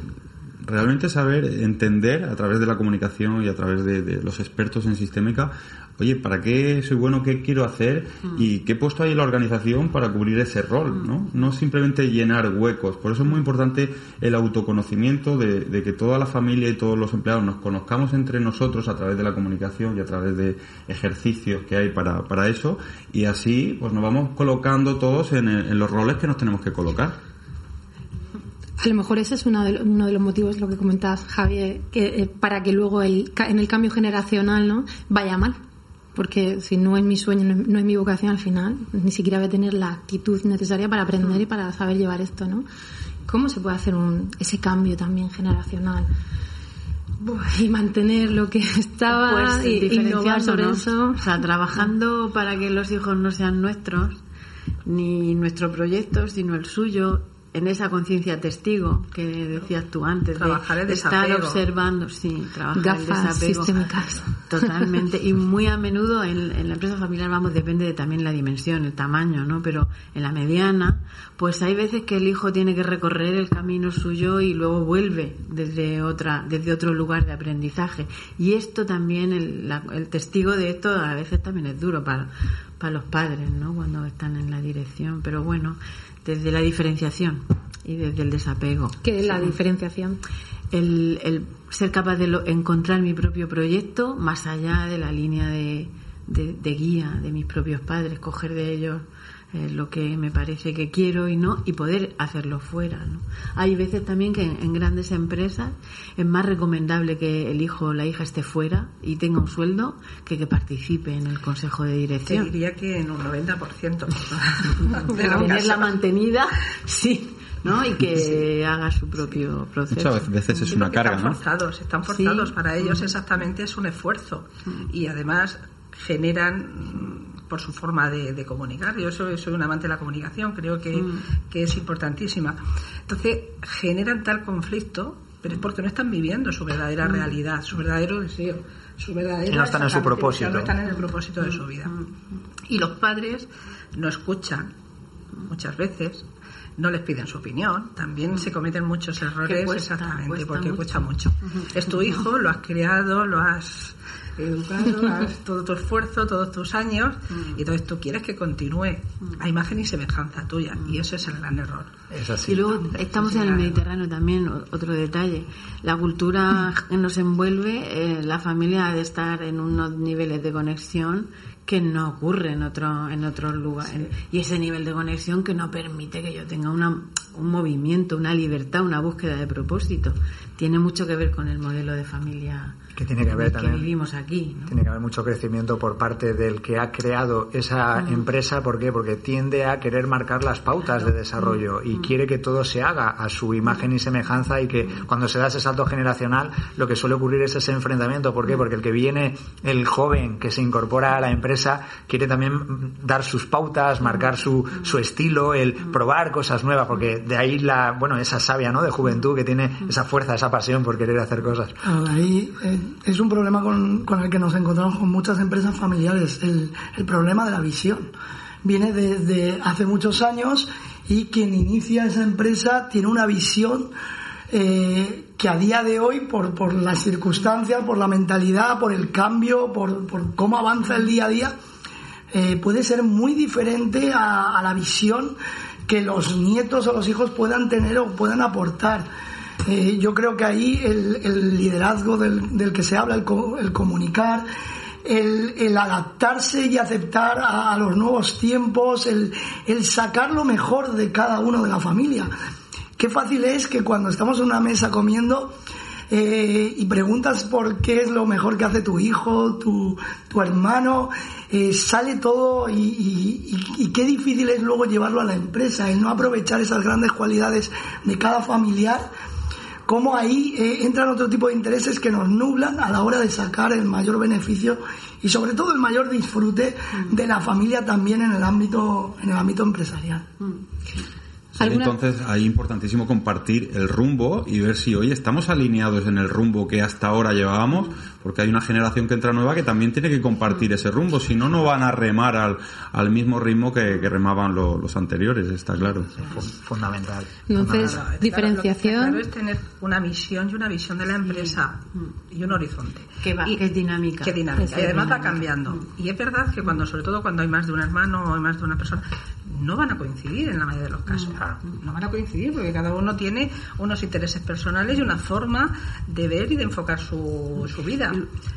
Speaker 5: realmente saber entender a través de la comunicación y a través de, de los expertos en sistémica, oye, ¿para qué soy bueno? ¿Qué quiero hacer? ¿Y qué he puesto ahí en la organización para cubrir ese rol? ¿no? no simplemente llenar huecos. Por eso es muy importante el autoconocimiento de, de que toda la familia y todos los empleados nos conozcamos entre nosotros a través de la comunicación y a través de ejercicios que hay para, para eso y así pues nos vamos colocando todos en, en los roles que nos tenemos que colocar.
Speaker 4: A lo mejor ese es uno de, uno de los motivos, lo que comentas, Javier, que, eh, para que luego el, en el cambio generacional no vaya mal. Porque si no es mi sueño, no es, no es mi vocación al final, ni siquiera voy a tener la actitud necesaria para aprender y para saber llevar esto, ¿no? ¿Cómo se puede hacer un, ese cambio también generacional? Y mantener lo que estaba
Speaker 6: Pues
Speaker 4: y innovar sobre eso.
Speaker 6: O sea, trabajando para que los hijos no sean nuestros, ni nuestro proyecto, sino el suyo, en esa conciencia testigo que decías tú antes,
Speaker 9: Trabajar el
Speaker 6: de estar
Speaker 9: desapego.
Speaker 6: observando, sí, trabajar
Speaker 4: Gafas
Speaker 6: el desapego.
Speaker 4: sistémicas.
Speaker 6: Totalmente. Y muy a menudo en, en la empresa familiar, vamos, depende de también la dimensión, el tamaño, ¿no? Pero en la mediana, pues hay veces que el hijo tiene que recorrer el camino suyo y luego vuelve desde otra, desde otro lugar de aprendizaje. Y esto también, el, la- el testigo de esto a veces también es duro para, para los padres, ¿no? Cuando están en la dirección. Pero bueno, desde la diferenciación y desde el desapego.
Speaker 4: Que es la diferenciación.
Speaker 6: el, el ser capaz de lo- encontrar mi propio proyecto más allá de la línea de, de- de guía de mis propios padres, coger de ellos eh, lo que me parece que quiero y no, y poder hacerlo fuera. ¿no? Hay veces también que en, en grandes empresas es más recomendable que el hijo o la hija esté fuera y tenga un sueldo que que participe en el consejo de
Speaker 9: Te
Speaker 6: dirección.
Speaker 9: diría que en un 90%.
Speaker 6: De tenerla
Speaker 9: casos.
Speaker 6: mantenida, sí, ¿no? Y que haga su propio proceso.
Speaker 5: Muchas veces es una carga,
Speaker 9: Están
Speaker 5: ¿no?
Speaker 9: forzados, están forzados.
Speaker 6: Sí.
Speaker 9: Para ellos
Speaker 6: Mm.
Speaker 9: exactamente es un esfuerzo. Y además generan mm, por su forma de, de comunicar. Yo soy, soy un amante de la comunicación, creo que,
Speaker 6: Mm.
Speaker 9: que es importantísima. Entonces, generan tal conflicto, pero es porque no están viviendo su verdadera
Speaker 6: Mm.
Speaker 9: realidad, su verdadero deseo, su verdadera
Speaker 10: Y no están en su propósito.
Speaker 9: No están en el propósito de su vida.
Speaker 6: Mm.
Speaker 9: Y los padres no escuchan muchas veces, no les piden su opinión, también se cometen muchos errores
Speaker 6: cuesta,
Speaker 9: exactamente,
Speaker 6: cuesta
Speaker 9: porque
Speaker 6: mucho.
Speaker 9: cuesta mucho. Es tu hijo, lo has criado, lo has educado, has todo tu esfuerzo, todos tus años, y entonces tú quieres que continúe a imagen y semejanza tuya, y eso es el gran error.
Speaker 10: Es así.
Speaker 6: Y luego estamos en el Mediterráneo también, otro detalle. La cultura que nos envuelve, eh, la familia ha de estar en unos niveles de conexión que no ocurre en otro en otros lugares. Y ese nivel de conexión que no permite que yo tenga una, un movimiento, una libertad, una búsqueda de propósito. Tiene mucho que ver con el modelo de familia
Speaker 10: Que tiene que haber
Speaker 6: que
Speaker 10: también.
Speaker 6: vivimos aquí. ¿no?
Speaker 10: Tiene que haber mucho crecimiento por parte del que ha creado esa
Speaker 6: Mm.
Speaker 10: empresa. ¿Por qué? Porque tiende a querer marcar las pautas de desarrollo
Speaker 6: Mm.
Speaker 10: y quiere que todo se haga a su imagen y semejanza y que cuando se da ese salto generacional lo que suele ocurrir es ese enfrentamiento. ¿Por
Speaker 6: Mm.
Speaker 10: qué? Porque el que viene, el joven que se incorpora a la empresa, quiere también dar sus pautas, marcar su, su estilo, el probar cosas nuevas, porque de ahí la, bueno, esa savia, ¿no? De juventud que tiene esa fuerza, esa pasión por querer hacer cosas.
Speaker 8: Ahí eh, es un problema con, con el que nos encontramos con muchas empresas familiares, el, el problema de la visión. Viene desde hace muchos años y quien inicia esa empresa tiene una visión eh, que a día de hoy, por, por las circunstancias, por la mentalidad, por el cambio, por, por cómo avanza el día a día, eh, puede ser muy diferente a, la visión que los nietos o los hijos puedan tener o puedan aportar. Eh, yo creo que ahí el, liderazgo del, que se habla, el, co el comunicar, el, el, adaptarse y aceptar a, a los nuevos tiempos, el, el, sacar lo mejor de cada uno de la familia. Qué fácil es que cuando estamos en una mesa comiendo eh, y preguntas por qué es lo mejor que hace tu hijo, tu, tu hermano, eh, sale todo y, qué difícil es luego llevarlo a la empresa, el no aprovechar esas grandes cualidades de cada familiar, cómo ahí eh, entran otro tipo de intereses que nos nublan a la hora de sacar el mayor beneficio y sobre todo el mayor disfrute de la familia también en el ámbito, en el ámbito empresarial.
Speaker 5: Sí, entonces ahí importantísimo compartir el rumbo y ver si hoy estamos alineados en el rumbo que hasta ahora llevábamos, porque hay una generación que entra nueva que también tiene que compartir ese rumbo, si no, no van a remar al, al mismo ritmo que, que remaban lo, los anteriores, está claro.
Speaker 10: Fundamental.
Speaker 4: Entonces,
Speaker 9: Claro,
Speaker 4: diferenciación.
Speaker 9: Claro, es tener una misión y una visión de la empresa y un horizonte.
Speaker 6: Que va,
Speaker 9: y,
Speaker 6: que es dinámica.
Speaker 9: Que dinámica.
Speaker 6: Que
Speaker 9: y además
Speaker 6: dinámica.
Speaker 9: va cambiando. Y es verdad que cuando, sobre todo cuando hay más de un hermano o hay más de una persona, no van a coincidir en la mayoría de los casos. No van a coincidir porque cada uno tiene unos intereses personales y una forma de ver y de enfocar su, su vida.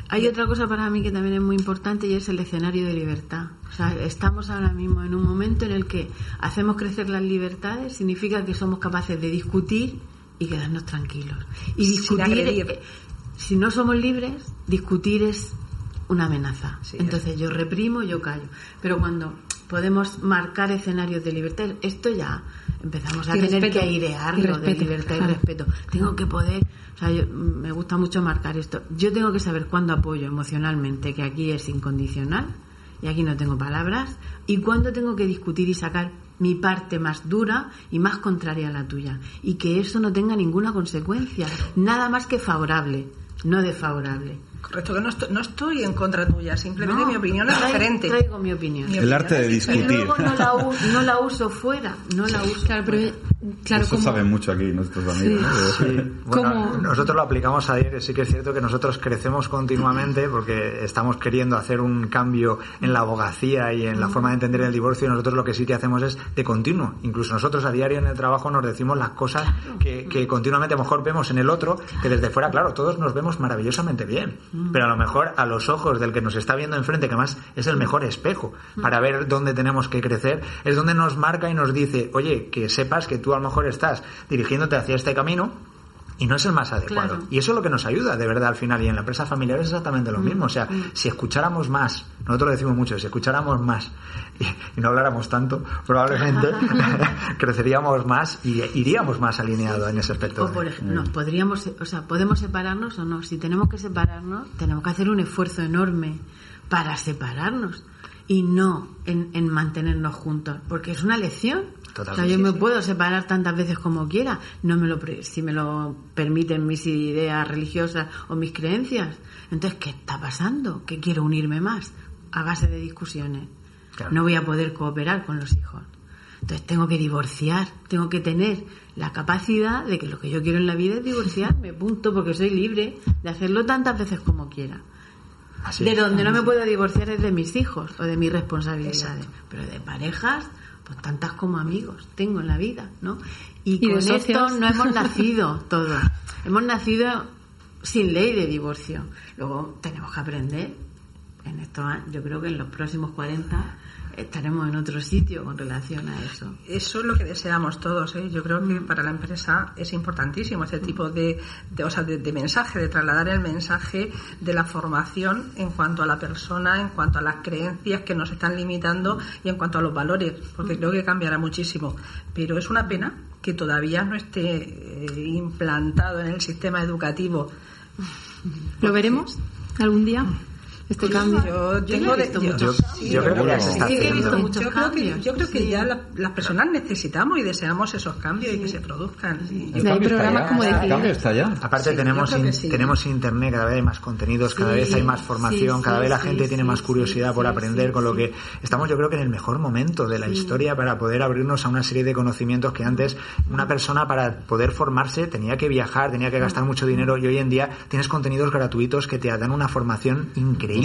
Speaker 6: Hay otra cosa para mí que también es muy importante y es el escenario de libertad. O sea, estamos ahora mismo en un momento en el que hacemos crecer las libertades, significa que somos capaces de discutir y quedarnos tranquilos. Y discutir,
Speaker 9: agredir.
Speaker 6: eh, si no somos libres, discutir es una amenaza.
Speaker 9: Sí,
Speaker 6: Entonces yo reprimo, yo callo. Pero cuando podemos marcar escenarios de libertad, esto ya empezamos a
Speaker 4: Y
Speaker 6: tener
Speaker 4: respeto.
Speaker 6: que airearlo
Speaker 4: Y
Speaker 6: de
Speaker 4: respeto,
Speaker 6: libertad y respeto. Tengo que poder, o sea, yo- me gusta mucho marcar esto. Yo tengo que saber cuándo apoyo emocionalmente, que aquí es incondicional y aquí no tengo palabras, y cuándo tengo que discutir y sacar mi parte más dura y más contraria a la tuya. Y que eso no tenga ninguna consecuencia, nada más que favorable, no desfavorable.
Speaker 9: Correcto, que no estoy, no estoy en contra tuya, simplemente
Speaker 6: No,
Speaker 9: mi opinión es
Speaker 6: traigo-
Speaker 9: diferente.
Speaker 6: Traigo mi opinión.
Speaker 9: Mi
Speaker 5: El arte de
Speaker 6: Y
Speaker 5: discutir.
Speaker 6: luego no la, u- no la uso fuera, no la uso
Speaker 4: Claro, pero claro,
Speaker 5: Eso
Speaker 4: como
Speaker 5: saben mucho aquí nuestros amigos. ¿no?
Speaker 10: Sí, bueno, nosotros lo aplicamos a diario, sí que es cierto que nosotros crecemos continuamente porque estamos queriendo hacer un cambio en la abogacía y en la forma de entender el divorcio y nosotros lo que sí que hacemos es de continuo. Incluso nosotros a diario en el trabajo nos decimos las cosas que, que continuamente a lo mejor vemos en el otro, que desde fuera, claro, todos nos vemos maravillosamente bien, pero a lo mejor a los ojos del que nos está viendo enfrente, que además es el mejor espejo para ver dónde tenemos que crecer, es donde nos marca y nos dice, oye, que sepas que tú a lo mejor estás dirigiéndote hacia este camino y no es el más adecuado.
Speaker 6: Claro.
Speaker 10: Y eso es lo que nos ayuda, de verdad, al final. Y en la empresa familiar es exactamente lo mismo. O sea, si escucháramos más, nosotros lo decimos mucho, si escucháramos más y, y no habláramos tanto, probablemente creceríamos más y iríamos más alineados en ese aspecto.
Speaker 6: O por ejemplo, no, podríamos, o sea, podemos separarnos o no. Si tenemos que separarnos, tenemos que hacer un esfuerzo enorme para separarnos y no en, en mantenernos juntos, porque es una lección.
Speaker 10: Totalmente.
Speaker 6: O sea, yo me puedo separar tantas veces como quiera, no me lo, si me lo permiten mis ideas religiosas o mis creencias. Entonces, ¿qué está pasando? Que quiero unirme más a base de discusiones.
Speaker 10: Claro.
Speaker 6: No voy a poder cooperar con los hijos. Entonces tengo que divorciar, tengo que tener la capacidad de que lo que yo quiero en la vida es divorciarme, punto, porque soy libre de hacerlo tantas veces como quiera.
Speaker 10: Así
Speaker 6: de
Speaker 10: es.
Speaker 6: donde no me puedo divorciar es de mis hijos o de mis responsabilidades, pero de parejas, pues tantas como amigos tengo en la vida, ¿no? Y, con esto no hemos nacido todos, hemos nacido sin ley de divorcio. Luego tenemos que aprender. En esto, yo creo que en los próximos 40 estaremos en otro sitio con relación a eso.
Speaker 9: Eso es lo que deseamos todos. ¿eh? Yo creo que para la empresa es importantísimo este tipo de, de, o sea, de, de mensaje, de trasladar el mensaje de la formación en cuanto a la persona, en cuanto a las creencias que nos están limitando y en cuanto a los valores, porque creo que cambiará muchísimo. Pero es una pena que todavía no esté eh, implantado en el sistema educativo.
Speaker 4: ¿Lo veremos algún día? Este
Speaker 9: Pues
Speaker 4: cambio.
Speaker 9: Yo, tengo de-
Speaker 10: creo que ya se está
Speaker 4: he visto
Speaker 10: haciendo.
Speaker 4: muchos
Speaker 9: yo creo que, yo creo que
Speaker 4: sí.
Speaker 9: ya la- las personas necesitamos y deseamos esos cambios y que se produzcan.
Speaker 1: El
Speaker 4: hay
Speaker 1: cambio está
Speaker 4: programas
Speaker 1: ya.
Speaker 4: como
Speaker 1: El
Speaker 4: Decididos.
Speaker 1: cambio está ya.
Speaker 10: Aparte
Speaker 9: Sí,
Speaker 10: tenemos in-
Speaker 9: sí.
Speaker 10: tenemos internet, cada vez hay más contenidos, cada
Speaker 4: Sí,
Speaker 10: vez hay más formación,
Speaker 4: sí,
Speaker 10: cada vez la
Speaker 4: sí,
Speaker 10: gente
Speaker 4: sí,
Speaker 10: tiene más curiosidad
Speaker 4: sí,
Speaker 10: por aprender,
Speaker 4: sí,
Speaker 10: con lo que estamos yo creo que en el mejor momento de la historia para poder abrirnos a una serie de conocimientos que antes una persona para poder formarse tenía que viajar, tenía que gastar mucho dinero y hoy en día tienes contenidos gratuitos que te dan una formación increíble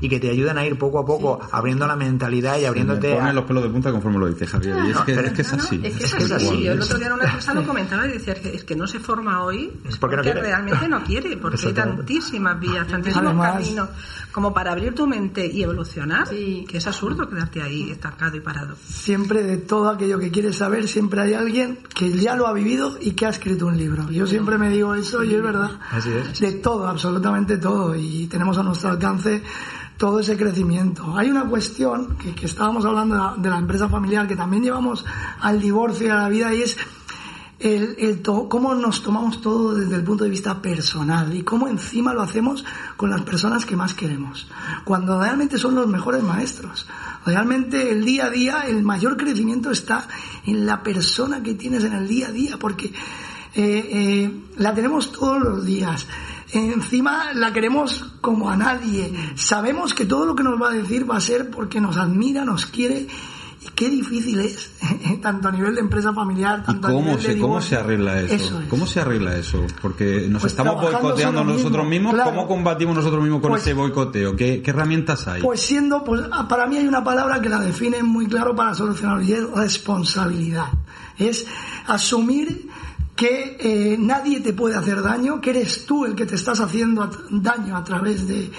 Speaker 10: y que te ayudan a ir poco a poco abriendo la mentalidad y
Speaker 5: Me
Speaker 10: abriéndote
Speaker 5: ponen
Speaker 10: a...
Speaker 5: los pelos de punta conforme lo dice Javier. Y es que, es, que es
Speaker 9: No, no,
Speaker 5: así.
Speaker 9: Es que
Speaker 10: Es
Speaker 9: es así.
Speaker 10: así.
Speaker 9: Yo el otro día en una empresa lo comentaba y decía que es que no se forma hoy es
Speaker 10: porque no quiere.
Speaker 9: realmente no quiere, porque hay tantísimas vías, tantísimos
Speaker 8: Además-
Speaker 9: caminos como para abrir tu mente y evolucionar,
Speaker 4: Sí.
Speaker 9: que es absurdo quedarte ahí estancado y parado.
Speaker 8: Siempre de todo aquello que quieres saber, siempre hay alguien que ya lo ha vivido y que ha escrito un libro. Yo siempre me digo eso y es verdad.
Speaker 10: Así es.
Speaker 8: De todo, absolutamente todo. Y tenemos a nuestro alcance todo ese crecimiento. Hay una cuestión que, que estábamos hablando de la, de la empresa familiar, que también llevamos al divorcio y a la vida, y es el, el to- cómo nos tomamos todo desde el punto de vista personal y cómo encima lo hacemos con las personas que más queremos, cuando realmente son los mejores maestros. Realmente el día a día, el mayor crecimiento está en la persona que tienes en el día a día, porque eh, eh, la tenemos todos los días. Encima la queremos como a nadie. Sabemos que todo lo que nos va a decir va a ser porque nos admira, nos quiere. Y qué difícil es, tanto a nivel de empresa familiar,
Speaker 5: ¿Y
Speaker 8: tanto a
Speaker 5: cómo
Speaker 8: de
Speaker 5: se, cómo
Speaker 8: divorcio.
Speaker 5: se arregla eso?
Speaker 8: Eso es.
Speaker 5: ¿Cómo se arregla eso? Porque nos
Speaker 8: Pues
Speaker 5: estamos boicoteando
Speaker 8: nosotros mismos, claro.
Speaker 5: ¿Cómo combatimos nosotros mismos con
Speaker 8: Pues-
Speaker 5: ese boicoteo? ¿Qué, qué herramientas hay?
Speaker 8: Pues siendo, pues ah, para mí hay una palabra que la define muy claro para solucionarlo y es responsabilidad. Es asumir que eh, nadie te puede hacer daño, que eres tú el que te estás haciendo daño a través de,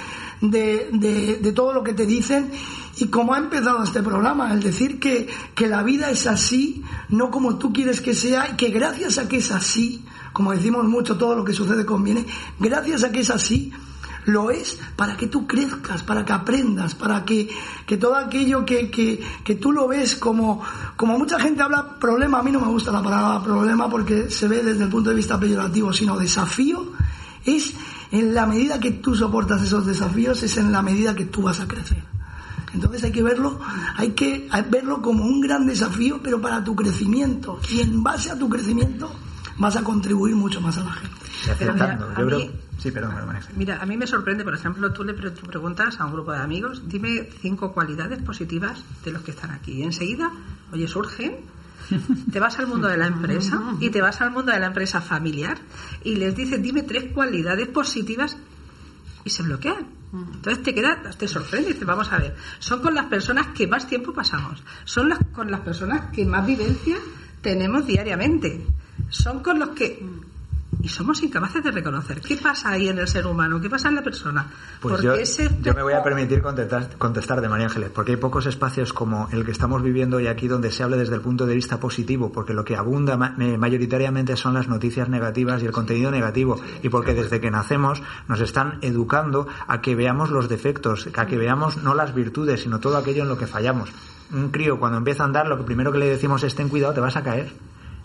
Speaker 8: de, de- de todo lo que te dicen. Y como ha empezado este programa, el decir que, que la vida es así, no como tú quieres que sea y que gracias a que es así, como decimos mucho, todo lo que sucede conviene, gracias a que es así, lo es para que tú crezcas, para que aprendas, para que, que todo aquello que, que, tú lo ves como, como mucha gente habla problema, a mí no me gusta la palabra problema porque se ve desde el punto de vista peyorativo, sino desafío, es en la medida que tú soportas esos desafíos, es en la medida que tú vas a crecer. Entonces hay que verlo, hay que verlo como un gran desafío, pero para tu crecimiento. Y en base a tu crecimiento vas a contribuir mucho más a la gente.
Speaker 10: aceptando.
Speaker 9: Mira, a
Speaker 10: Yo creo...
Speaker 9: mí-
Speaker 10: Sí, perdón, perdón, María.
Speaker 9: Mira, a mí me sorprende, por ejemplo, tú le tú preguntas a un grupo de amigos, dime cinco cualidades positivas de los que están aquí. Y enseguida, oye, surgen, te vas al mundo de la empresa y te vas al mundo de la empresa familiar y les dices, dime tres cualidades positivas y se bloquean. Entonces te queda, te sorprende y dices, vamos a ver, son con las personas que más tiempo pasamos, son las, con las personas que más vivencia tenemos diariamente, son con los que... Y somos incapaces de reconocer qué pasa ahí en el ser humano, qué pasa en la persona.
Speaker 10: Pues
Speaker 9: Porque
Speaker 10: yo,
Speaker 9: ese
Speaker 10: yo me voy a permitir contestar, contestar de María Ángeles, porque hay pocos espacios como el que estamos viviendo hoy aquí donde se hable desde el punto de vista positivo, porque lo que abunda eh, mayoritariamente son las noticias negativas y el contenido negativo, y porque desde que nacemos nos están educando a que veamos los defectos, a que veamos no las virtudes, sino todo aquello en lo que fallamos. Un crío cuando empieza a andar, lo que primero que le decimos es ten cuidado, te vas a caer.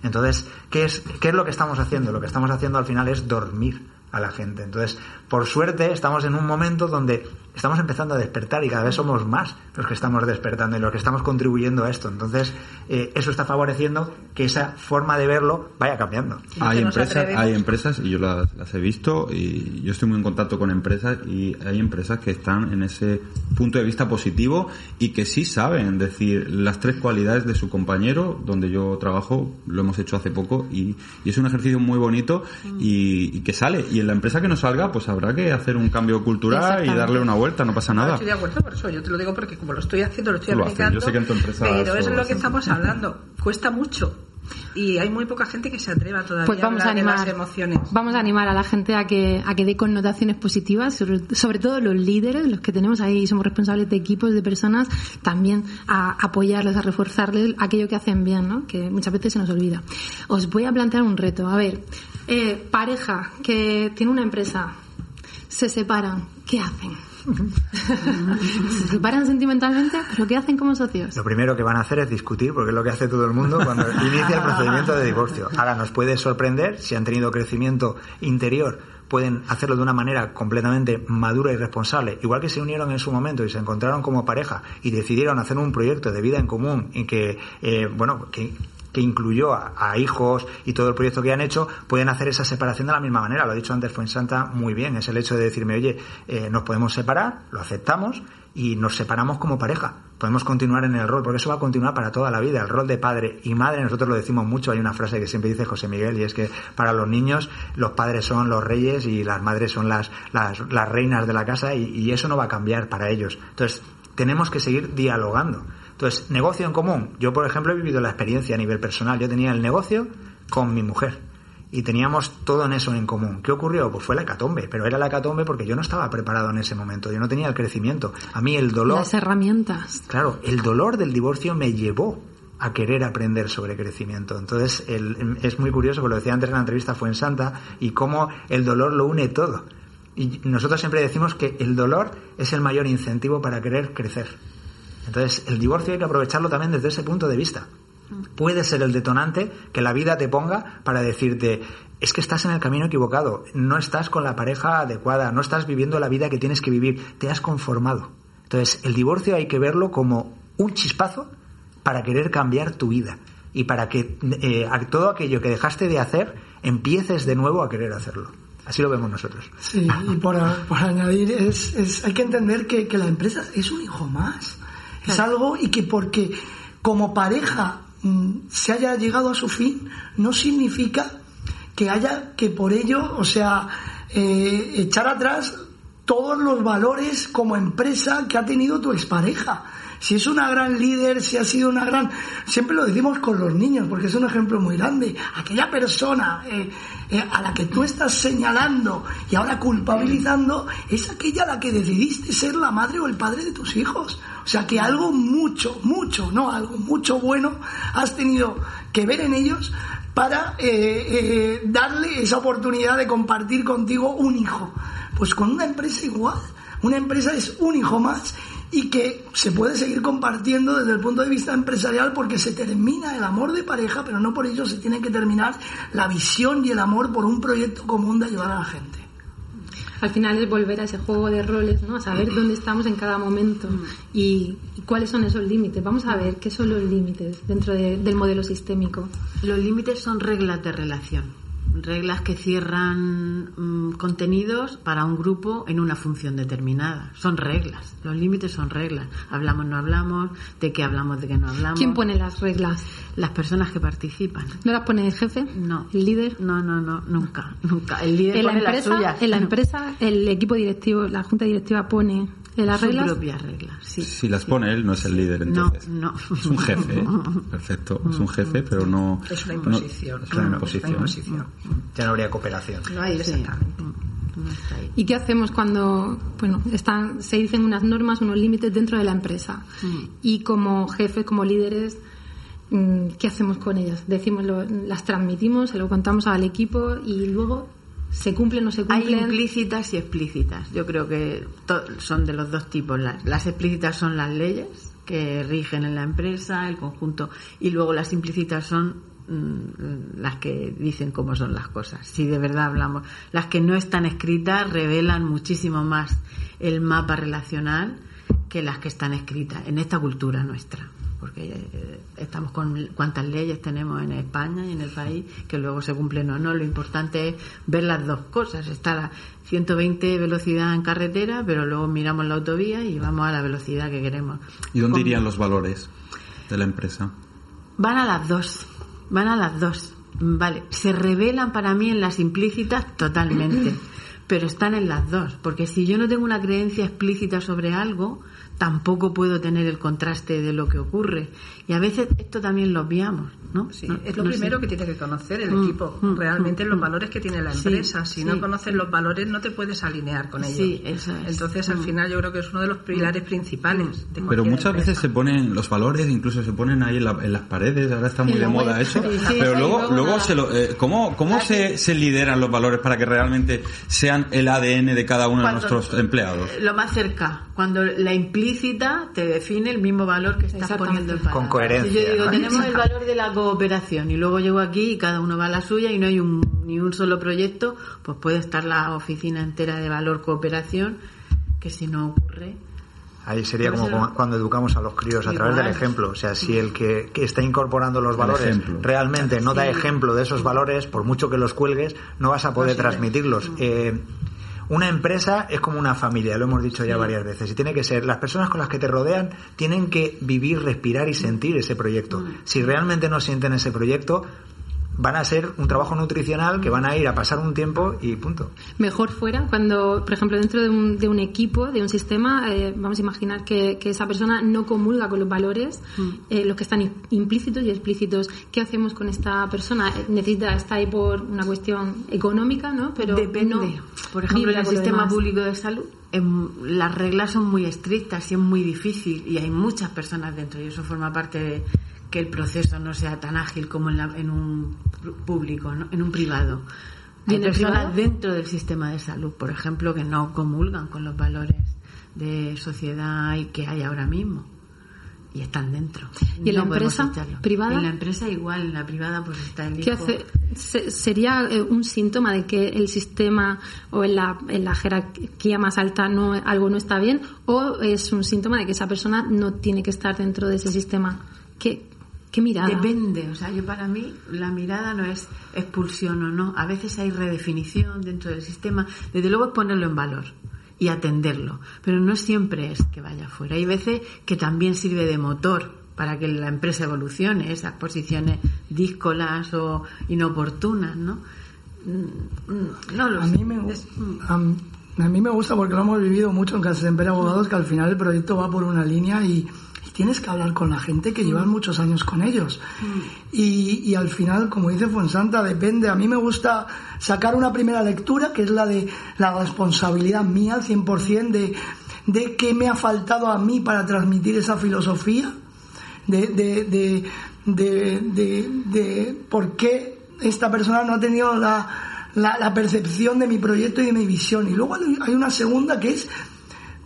Speaker 10: Entonces, ¿qué es, ¿qué es lo que estamos haciendo? Lo que estamos haciendo al final es dormir a la gente. Entonces, por suerte, estamos en un momento donde estamos empezando a despertar y cada vez somos más los que estamos despertando y los que estamos contribuyendo a esto. Entonces, eh, eso está favoreciendo que esa forma de verlo vaya cambiando.
Speaker 5: Hay empresas, hay empresas, y yo las, las he visto, y yo estoy muy en contacto con empresas, y hay empresas que están en ese punto de vista positivo y que sí saben decir las tres cualidades de su compañero, donde yo trabajo, lo hemos hecho hace poco, y, y es un ejercicio muy bonito y, y que sale. Y en la empresa que no salga, pues habrá que hacer un cambio cultural y darle una vuelta, no pasa
Speaker 9: No,
Speaker 5: nada.
Speaker 9: Estoy de acuerdo por eso, yo te lo digo porque como lo estoy haciendo, lo estoy
Speaker 5: Lo
Speaker 9: aplicando.
Speaker 5: yo sé que en tu empresa
Speaker 9: pero
Speaker 5: eso
Speaker 9: es lo que estamos hablando. Cuesta mucho. Y hay muy poca gente que se atreva todavía
Speaker 4: Pues vamos
Speaker 9: a
Speaker 4: a
Speaker 9: hablar de
Speaker 4: animar,
Speaker 9: las emociones.
Speaker 4: vamos a animar a la gente a que, a que dé connotaciones positivas, sobre, sobre todo los líderes, los que tenemos ahí, somos responsables de equipos, de personas, también a apoyarles, a reforzarles aquello que hacen bien, ¿no? que muchas veces se nos olvida. Os voy a plantear un reto. A ver, eh, pareja que tiene una empresa, se separan, ¿qué hacen? se separan sentimentalmente, pero ¿qué hacen como socios?
Speaker 10: Lo primero que van a hacer es discutir, porque es lo que hace todo el mundo cuando inicia el procedimiento de divorcio. Ahora nos puede sorprender si han tenido crecimiento interior pueden hacerlo de una manera completamente madura y responsable, igual que se unieron en su momento y se encontraron como pareja y decidieron hacer un proyecto de vida en común y que, eh, bueno, que que incluyó a, hijos y todo el proyecto que han hecho, pueden hacer esa separación de la misma manera. Lo ha dicho antes Fuensanta muy bien, es el hecho de decirme, oye, eh, nos podemos separar, lo aceptamos y nos separamos como pareja. Podemos continuar en el rol, porque eso va a continuar para toda la vida. El rol de padre y madre, nosotros lo decimos mucho, hay una frase que siempre dice José Miguel, y es que para los niños los padres son los reyes y las madres son las, las, reinas de la casa y, y eso no va a cambiar para ellos. Entonces, tenemos que seguir dialogando. Entonces, negocio en común. Yo, por ejemplo, he vivido la experiencia a nivel personal. Yo tenía el negocio con mi mujer y teníamos todo en eso en común. ¿Qué ocurrió? Pues fue la hecatombe, pero era la hecatombe porque yo no estaba preparado en ese momento, yo no tenía el crecimiento. A mí el dolor...
Speaker 4: Las herramientas.
Speaker 10: Claro, el dolor del divorcio me llevó a querer aprender sobre crecimiento. Entonces, es muy curioso, como lo decía antes en la entrevista, fue en Santa, y cómo el dolor lo une todo. Y nosotros siempre decimos que el dolor es el mayor incentivo para querer crecer. Entonces, el divorcio hay que aprovecharlo también desde ese punto de vista. Puede ser el detonante que la vida te ponga para decirte, es que estás en el camino equivocado, no estás con la pareja adecuada, no estás viviendo la vida que tienes que vivir, te has conformado. Entonces, el divorcio hay que verlo como un chispazo para querer cambiar tu vida y para que eh, todo aquello que dejaste de hacer empieces de nuevo a querer hacerlo. Así lo vemos nosotros.
Speaker 8: Sí, y por, añadir, es, hay que entender que, que la empresa es un hijo más. Es algo y que porque como pareja mm, se haya llegado a su fin, no significa que haya que por ello, o sea, eh, echar atrás todos los valores como empresa que ha tenido tu expareja si es una gran líder, si ha sido una gran... Siempre lo decimos con los niños, porque es un ejemplo muy grande. Aquella persona eh, eh, a la que tú estás señalando y ahora culpabilizando, es aquella a la que decidiste ser la madre o el padre de tus hijos. O sea que algo mucho, mucho, no algo mucho bueno has tenido que ver en ellos para eh, darle esa oportunidad de compartir contigo un hijo. Pues con una empresa igual. Una empresa es un hijo más y que se puede seguir compartiendo desde el punto de vista empresarial porque se termina el amor de pareja, pero no por ello se tiene que terminar la visión y el amor por un proyecto común de ayudar a la gente.
Speaker 4: Al final es volver a ese juego de roles, ¿no? A saber dónde estamos en cada momento y, cuáles son esos límites. Vamos a ver qué son los límites dentro del modelo sistémico.
Speaker 6: Los límites son reglas de relación reglas que cierran mm, contenidos para un grupo en una función determinada. Son reglas, los límites son reglas. Hablamos, no hablamos, de qué hablamos, de qué no hablamos.
Speaker 4: ¿Quién pone las reglas?
Speaker 6: Las personas que participan.
Speaker 4: ¿No las pone el jefe?
Speaker 6: No.
Speaker 4: ¿El líder?
Speaker 6: No, no, no, nunca, nunca. El líder
Speaker 4: ¿En
Speaker 6: pone
Speaker 4: la empresa,
Speaker 6: las suyas.
Speaker 4: En la empresa, el equipo directivo, la junta directiva pone las reglas.
Speaker 6: propias reglas, sí.
Speaker 5: Si las pone él, no es el líder, entonces.
Speaker 6: No, no.
Speaker 5: Es un jefe, ¿eh? perfecto. Es un jefe, pero no.
Speaker 9: Es una imposición.
Speaker 5: es una imposición.
Speaker 10: Ya no habría cooperación.
Speaker 9: No hay exactamente.
Speaker 4: ¿Y qué hacemos cuando, bueno, están, se dicen unas normas, unos límites dentro de la empresa? Y como jefes, como líderes, mm, ¿qué hacemos con ellas? Decimos, las transmitimos, se lo contamos al equipo y luego ¿Se cumplen o no se cumplen?
Speaker 6: Hay implícitas y explícitas. Yo creo que son de los dos tipos. Las, explícitas son las leyes que rigen en la empresa, el conjunto, y luego las implícitas son mm, las que dicen cómo son las cosas. Si de verdad hablamos, las que no están escritas revelan muchísimo más el mapa relacional que las que están escritas en esta cultura nuestra porque eh, estamos con cuántas leyes tenemos en España y en el país que luego se cumplen o no. Lo importante es ver las dos cosas. Está la 120 velocidad en carretera, pero luego miramos la autovía y vamos a la velocidad que queremos.
Speaker 5: ¿Y dónde irían los valores de la empresa?
Speaker 6: Van a las dos, van a las dos. Vale, se revelan para mí en las implícitas totalmente, pero están en las dos, porque si yo no tengo una creencia explícita sobre algo, tampoco puedo tener el contraste de lo que ocurre. Y a veces esto también lo obviamos, ¿no?
Speaker 9: Sí, es lo primero que tiene que conocer el mm, equipo, mm, realmente mm, los valores que tiene la empresa. si no conoces los valores, no te puedes alinear con ellos.
Speaker 6: Sí, eso es.
Speaker 9: Entonces, al final, yo creo que es uno de los pilares principales. De
Speaker 5: Pero muchas veces se ponen los valores, incluso se ponen ahí en, las paredes, ahora está muy de moda eso. pero luego, luego se lo, eh, ¿cómo, cómo se, se lideran los valores para que realmente sean el ADN de cada uno de nuestros empleados.
Speaker 6: Lo más cerca, cuando la implícita te define el mismo valor que estás poniendo en palabras.
Speaker 10: Con coherencia,
Speaker 6: Si yo digo,
Speaker 10: ¿no?
Speaker 6: tenemos el valor de la cooperación y luego llego aquí y cada uno va a la suya y no hay un, ni un solo proyecto, pues puede estar la oficina entera de valor cooperación, que si no ocurre,
Speaker 10: Ahí sería como cuando educamos a los críos a través del ejemplo. O sea, si el que, que está incorporando los valores realmente no da ejemplo de esos valores, por mucho que los cuelgues, no vas a poder transmitirlos. Eh, una empresa es como una familia, lo hemos dicho ya varias veces, y tiene que ser, las personas con las que te rodean tienen que vivir, respirar y sentir ese proyecto. Si realmente no sienten ese proyecto, van a ser un trabajo nutricional que van a ir a pasar un tiempo y punto.
Speaker 4: Mejor fuera cuando, por ejemplo, dentro de un, de un equipo, de un sistema, eh, vamos a imaginar que, que esa persona no comulga con los valores, eh, los que están im- implícitos y explícitos. ¿Qué hacemos con esta persona? Eh, Necesita, está ahí por una cuestión económica, ¿no? Pero
Speaker 6: Depende.
Speaker 4: no
Speaker 6: Por ejemplo, en el sistema público de salud, em, las reglas son muy estrictas y es muy difícil y hay muchas personas dentro y eso forma parte de que el proceso no sea tan ágil como en, la- en un público, ¿no? en un privado. Hay
Speaker 4: ¿Y en el
Speaker 6: personas
Speaker 4: privado?
Speaker 6: dentro del sistema de salud, por ejemplo, que no comulgan con los valores de sociedad y que hay ahora mismo y están dentro.
Speaker 4: ¿Y en la
Speaker 6: No podemos
Speaker 4: empresa privada?
Speaker 6: En la empresa igual, en la privada pues está el
Speaker 4: ¿Qué
Speaker 6: hijo.
Speaker 4: hace? Se- ¿Sería eh, un síntoma de que el sistema o en la, en la jerarquía más alta no, algo no está bien? ¿O es un síntoma de que esa persona no tiene que estar dentro de ese sistema? ¿Qué, qué mirada?
Speaker 6: Depende, o sea, yo para mí la mirada no es expulsión o no. A veces hay redefinición dentro del sistema. Desde luego es ponerlo en valor y atenderlo, pero no siempre es que vaya fuera. Hay veces que también sirve de motor para que la empresa evolucione, esas posiciones díscolas o inoportunas, ¿no? Mm, mm, No lo
Speaker 8: A
Speaker 6: sé.
Speaker 8: mí, me,
Speaker 6: Es-
Speaker 8: a, a mí me gusta porque lo hemos vivido mucho en Casa de Abogados, que al final el proyecto va por una línea y, y tienes que hablar con la gente que llevan muchos años con ellos. Y, y al final, como dice Fonsanta, depende. A mí me gusta sacar una primera lectura, que es la de la responsabilidad mía al 100% de, de qué me ha faltado a mí para transmitir esa filosofía, de, de, de, de, por qué esta persona no ha tenido la, la, la percepción de mi proyecto y de mi visión. Y luego hay una segunda que es,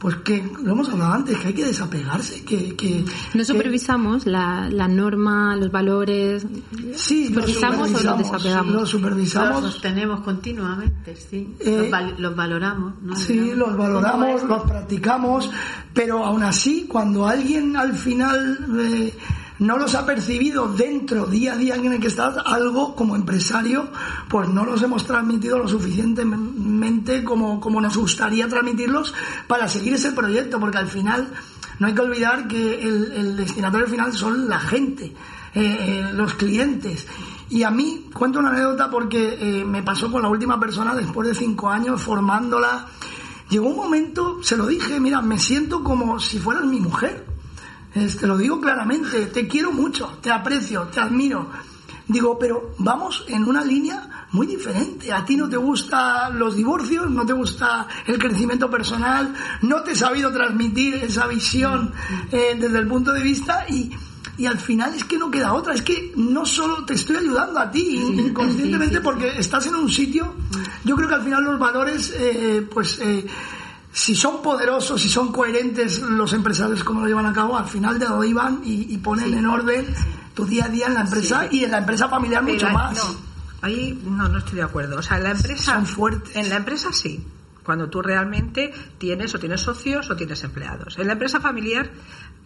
Speaker 8: pues que lo hemos hablado antes, que hay que desapegarse, que... que
Speaker 4: ¿No
Speaker 8: que-
Speaker 4: supervisamos la, la norma, los valores?
Speaker 8: Sí, lo
Speaker 4: ¿Supervisamos o
Speaker 8: supervisamos,
Speaker 4: desapegamos?
Speaker 8: lo
Speaker 6: Los
Speaker 8: supervisamos.
Speaker 6: sostenemos continuamente, sí.
Speaker 8: Eh,
Speaker 6: los, val- los valoramos, ¿no?
Speaker 8: Sí,
Speaker 6: Digamos,
Speaker 8: los valoramos,
Speaker 6: ¿cómo
Speaker 8: los practicamos, pero aún así, cuando alguien al final eh, no los ha percibido dentro, día a día en el que estás, algo como empresario, pues no los hemos transmitido lo suficientemente como, como nos gustaría transmitirlos para seguir ese proyecto, porque al final no hay que olvidar que el, destinatario final son la gente, eh, eh, los clientes. Y a mí, cuento una anécdota porque eh, me pasó con la última persona después de cinco años formándola. Llegó un momento, se lo dije, mira, me siento como si fueras mi mujer. Eh, te lo digo claramente, te quiero mucho, te aprecio, te admiro. Digo, pero vamos en una línea muy diferente. A ti no te gustan los divorcios, no te gusta el crecimiento personal, no te he sabido transmitir esa visión eh, desde el punto de vista y, y al final es que no queda otra. Es que no solo te estoy ayudando a ti inconscientemente porque estás en un sitio. Yo creo que al final los valores, eh, pues. eh, si son poderosos, si son coherentes los empresarios como lo llevan a cabo, al final de donde van y, y ponen en orden tu día a día en la empresa y en la empresa familiar mucho más.
Speaker 9: No, ahí no, no estoy de acuerdo. O sea, en la empresa.
Speaker 8: Son fuertes.
Speaker 9: En la empresa sí. Cuando tú realmente tienes o tienes socios o tienes empleados. En la empresa familiar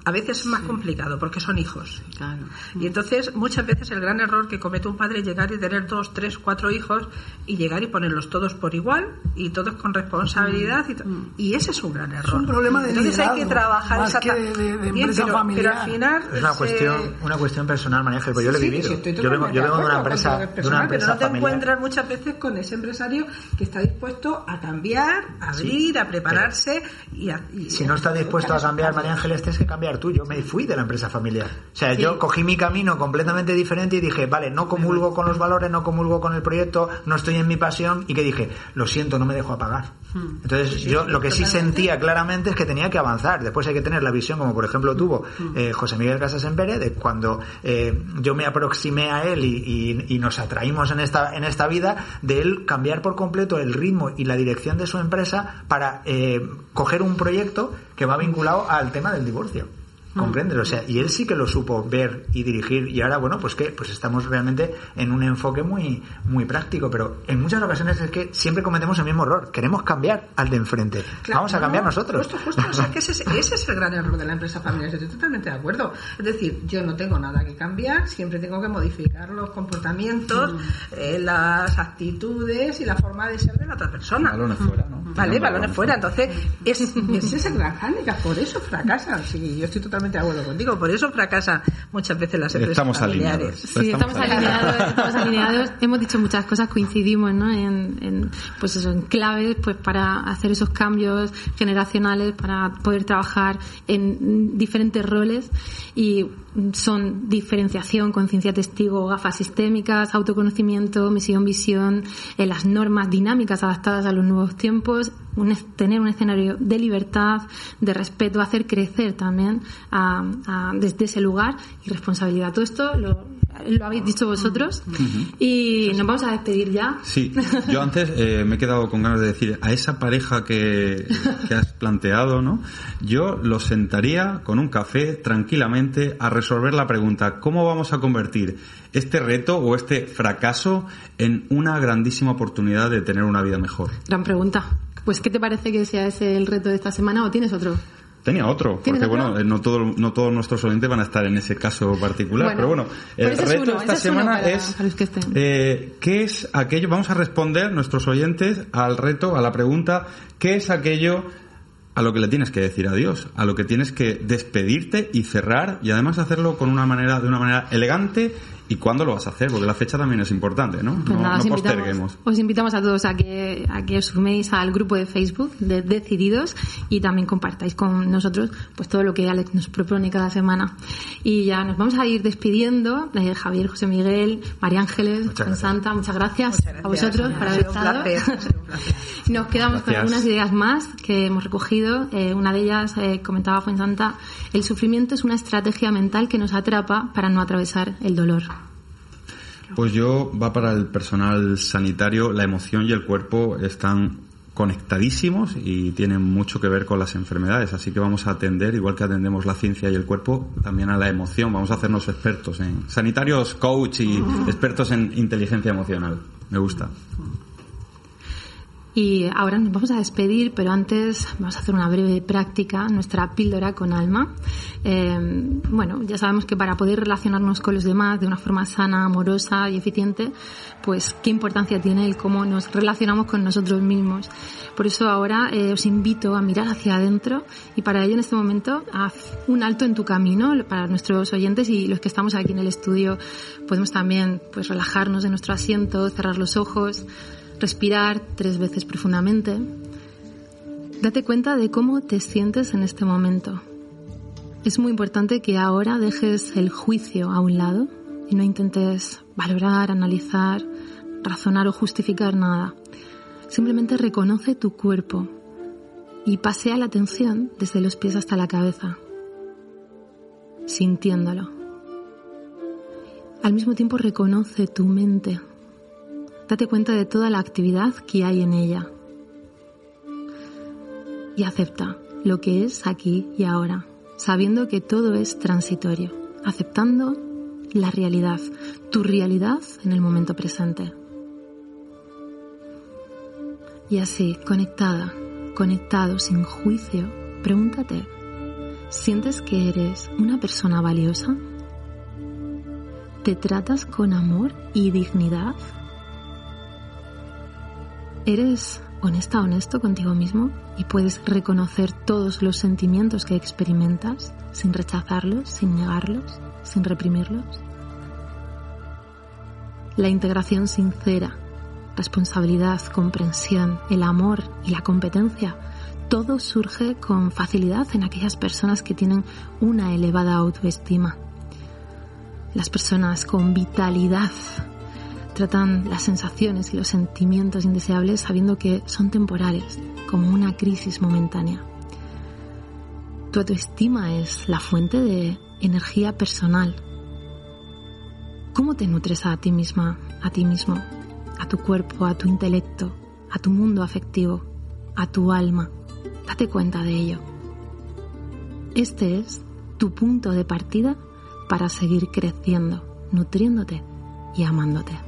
Speaker 9: a veces es más complicado porque son hijos.
Speaker 6: Claro.
Speaker 9: Y entonces muchas veces el gran error que comete un padre es llegar y tener dos, tres, cuatro hijos y llegar y ponerlos todos por igual y todos con responsabilidad y, to- y ese es un gran error.
Speaker 8: un problema de
Speaker 9: entonces hay que trabajar esa
Speaker 8: que de- de- de
Speaker 9: Bien,
Speaker 8: empresa
Speaker 9: pero,
Speaker 8: familiar.
Speaker 9: pero al final
Speaker 10: Es una
Speaker 9: se-
Speaker 10: cuestión, una cuestión personal, María Ángel, pero yo lo he
Speaker 9: Sí,
Speaker 10: vivido.
Speaker 9: sí, estoy
Speaker 10: yo vengo,
Speaker 9: totalmente
Speaker 10: yo vengo de una empresa, de
Speaker 9: personal,
Speaker 10: una empresa
Speaker 9: pero no te
Speaker 10: familiar.
Speaker 9: encuentras muchas veces con ese empresario que está dispuesto a cambiar, a abrir, a prepararse y a... y-
Speaker 10: Si no está dispuesto a cambiar, María Ángel, tienes que cambiar tú, yo me fui de la empresa familiar. O sea,
Speaker 6: Sí.
Speaker 10: yo cogí mi camino completamente diferente y dije, vale, no comulgo con los valores, no comulgo con el proyecto, no estoy en mi pasión y que dije, lo siento, no me dejo apagar.
Speaker 6: Hmm.
Speaker 10: Entonces, yo lo que sí sentía claramente es que tenía que avanzar. Después hay que tener la visión, como por ejemplo tuvo
Speaker 6: Hmm.
Speaker 10: eh, José Miguel Casas Empere, de cuando eh, yo me aproximé a él y, y- y nos atraímos en esta, en esta vida, de él cambiar por completo el ritmo y la dirección de su empresa para eh, coger un proyecto que va vinculado al tema del divorcio. ¿Comprendes? O sea, y él sí que lo supo ver y dirigir y ahora, bueno, pues que pues estamos realmente en un enfoque muy muy práctico, pero en muchas ocasiones es que siempre cometemos el mismo error. Queremos cambiar al de enfrente.
Speaker 9: Claro,
Speaker 10: Vamos a cambiar
Speaker 9: no,
Speaker 10: nosotros.
Speaker 9: Justo, justo. O sea, que ese, es- ese es el gran error de la empresa familiar. Estoy totalmente de acuerdo. Es decir, yo no tengo nada que cambiar, siempre tengo que modificar los comportamientos, eh, las actitudes y la forma de ser de la otra persona.
Speaker 5: Balones fuera, ¿no?
Speaker 9: Vale, balones fuera. Entonces, es, ese es el gran hándicap. Por eso fracasan. Sí, yo estoy totalmente de acuerdo contigo. Por eso fracasan muchas veces las empresas
Speaker 5: Estamos
Speaker 9: familiares.
Speaker 5: alineados.
Speaker 4: Sí, estamos alineados, estamos alineados. Hemos dicho muchas cosas, coincidimos, ¿no? En, en, pues eso, en claves, pues para hacer esos cambios generacionales, para poder trabajar en diferentes roles y son diferenciación, conciencia testigo, gafas sistémicas, autoconocimiento, misión, visión, eh, las normas dinámicas adaptadas a los nuevos tiempos, un tener un escenario de libertad, de respeto, hacer crecer también desde ese lugar y responsabilidad. Todo esto lo, lo habéis dicho vosotros y nos vamos a despedir ya.
Speaker 5: Sí, yo antes eh, me he quedado con ganas de decir a esa pareja que, que has planteado, ¿no? Yo los sentaría con un café tranquilamente a resolver la pregunta, ¿cómo vamos a convertir este reto o este fracaso en una grandísima oportunidad de tener una vida mejor?
Speaker 4: Gran pregunta. Pues, ¿qué te parece que sea ese el reto de esta semana o tienes otro?
Speaker 5: Tenía otro,
Speaker 4: ¿Tienes
Speaker 5: porque
Speaker 4: otro?
Speaker 5: bueno, eh, no, todo, no todos nuestros oyentes van a estar en ese caso particular,
Speaker 4: Bueno,
Speaker 5: pero bueno, el
Speaker 4: es
Speaker 5: reto
Speaker 4: uno,
Speaker 5: esta
Speaker 4: es uno
Speaker 5: semana
Speaker 4: para-
Speaker 5: es
Speaker 4: para que
Speaker 5: eh, ¿qué es aquello? Vamos a responder nuestros oyentes al reto, a la pregunta, ¿qué es aquello a lo que le tienes que decir adiós? A lo que tienes que despedirte y cerrar y además hacerlo con una manera, de una manera elegante y cuándo lo vas a hacer, porque la fecha también es importante, ¿no?
Speaker 4: Pues
Speaker 5: no
Speaker 4: nada,
Speaker 5: no
Speaker 4: os, invitamos,
Speaker 5: posterguemos.
Speaker 4: os invitamos a todos a que, a que os suméis al grupo de Facebook de Decididos y también compartáis con nosotros pues todo lo que Alex nos propone cada semana. Y ya nos vamos a ir despidiendo. Eh, Javier, José Miguel, María Ángeles, Juan Santa, muchas gracias, a vosotros por
Speaker 9: Ha
Speaker 4: haber estado. Nos quedamos con algunas ideas más que hemos recogido. Eh, una de ellas eh, comentaba Fuensanta, el sufrimiento es una estrategia mental que nos atrapa para no atravesar el dolor.
Speaker 5: Pues yo, va para el personal sanitario, la emoción y el cuerpo están conectadísimos y tienen mucho que ver con las enfermedades, así que vamos a atender, igual que atendemos la ciencia y el cuerpo, también a la emoción, vamos a hacernos expertos en sanitarios, coach y expertos en inteligencia emocional. Me gusta.
Speaker 4: Y ahora nos vamos a despedir, pero antes vamos a hacer una breve práctica, nuestra píldora con alma. Eh, bueno, ya sabemos que para poder relacionarnos con los demás de una forma sana, amorosa y eficiente, pues qué importancia tiene el cómo nos relacionamos con nosotros mismos. Por eso ahora eh, os invito a mirar hacia adentro y para ello en este momento haz un alto en tu camino para nuestros oyentes y los que estamos aquí en el estudio podemos también pues relajarnos de nuestro asiento, cerrar los ojos, respirar tres veces profundamente. Date cuenta de cómo te sientes en este momento. Es muy importante que ahora dejes el juicio a un lado y no intentes valorar, analizar, razonar o justificar nada. Simplemente reconoce tu cuerpo y pasea la atención desde los pies hasta la cabeza, sintiéndolo. Al mismo tiempo reconoce tu mente. Date cuenta de toda la actividad que hay en ella. Y acepta lo que es aquí y ahora, sabiendo que todo es transitorio, aceptando la realidad, tu realidad en el momento presente. Y así, conectada, conectado, sin juicio, pregúntate, ¿sientes que eres una persona valiosa? ¿Te tratas con amor y dignidad? ¿Eres honesta, honesto contigo mismo y puedes reconocer todos los sentimientos que experimentas sin rechazarlos, sin negarlos, sin reprimirlos? La integración sincera, responsabilidad, comprensión, el amor y la competencia, todo surge con facilidad en aquellas personas que tienen una elevada autoestima. Las personas con vitalidad tratan las sensaciones y los sentimientos indeseables sabiendo que son temporales, como una crisis momentánea. Tu autoestima es la fuente de energía personal. ¿Cómo te nutres a ti misma, a ti mismo, a tu cuerpo, a tu intelecto, a tu mundo afectivo, a tu alma? Date cuenta de ello. Este es tu punto de partida para seguir creciendo, nutriéndote y amándote.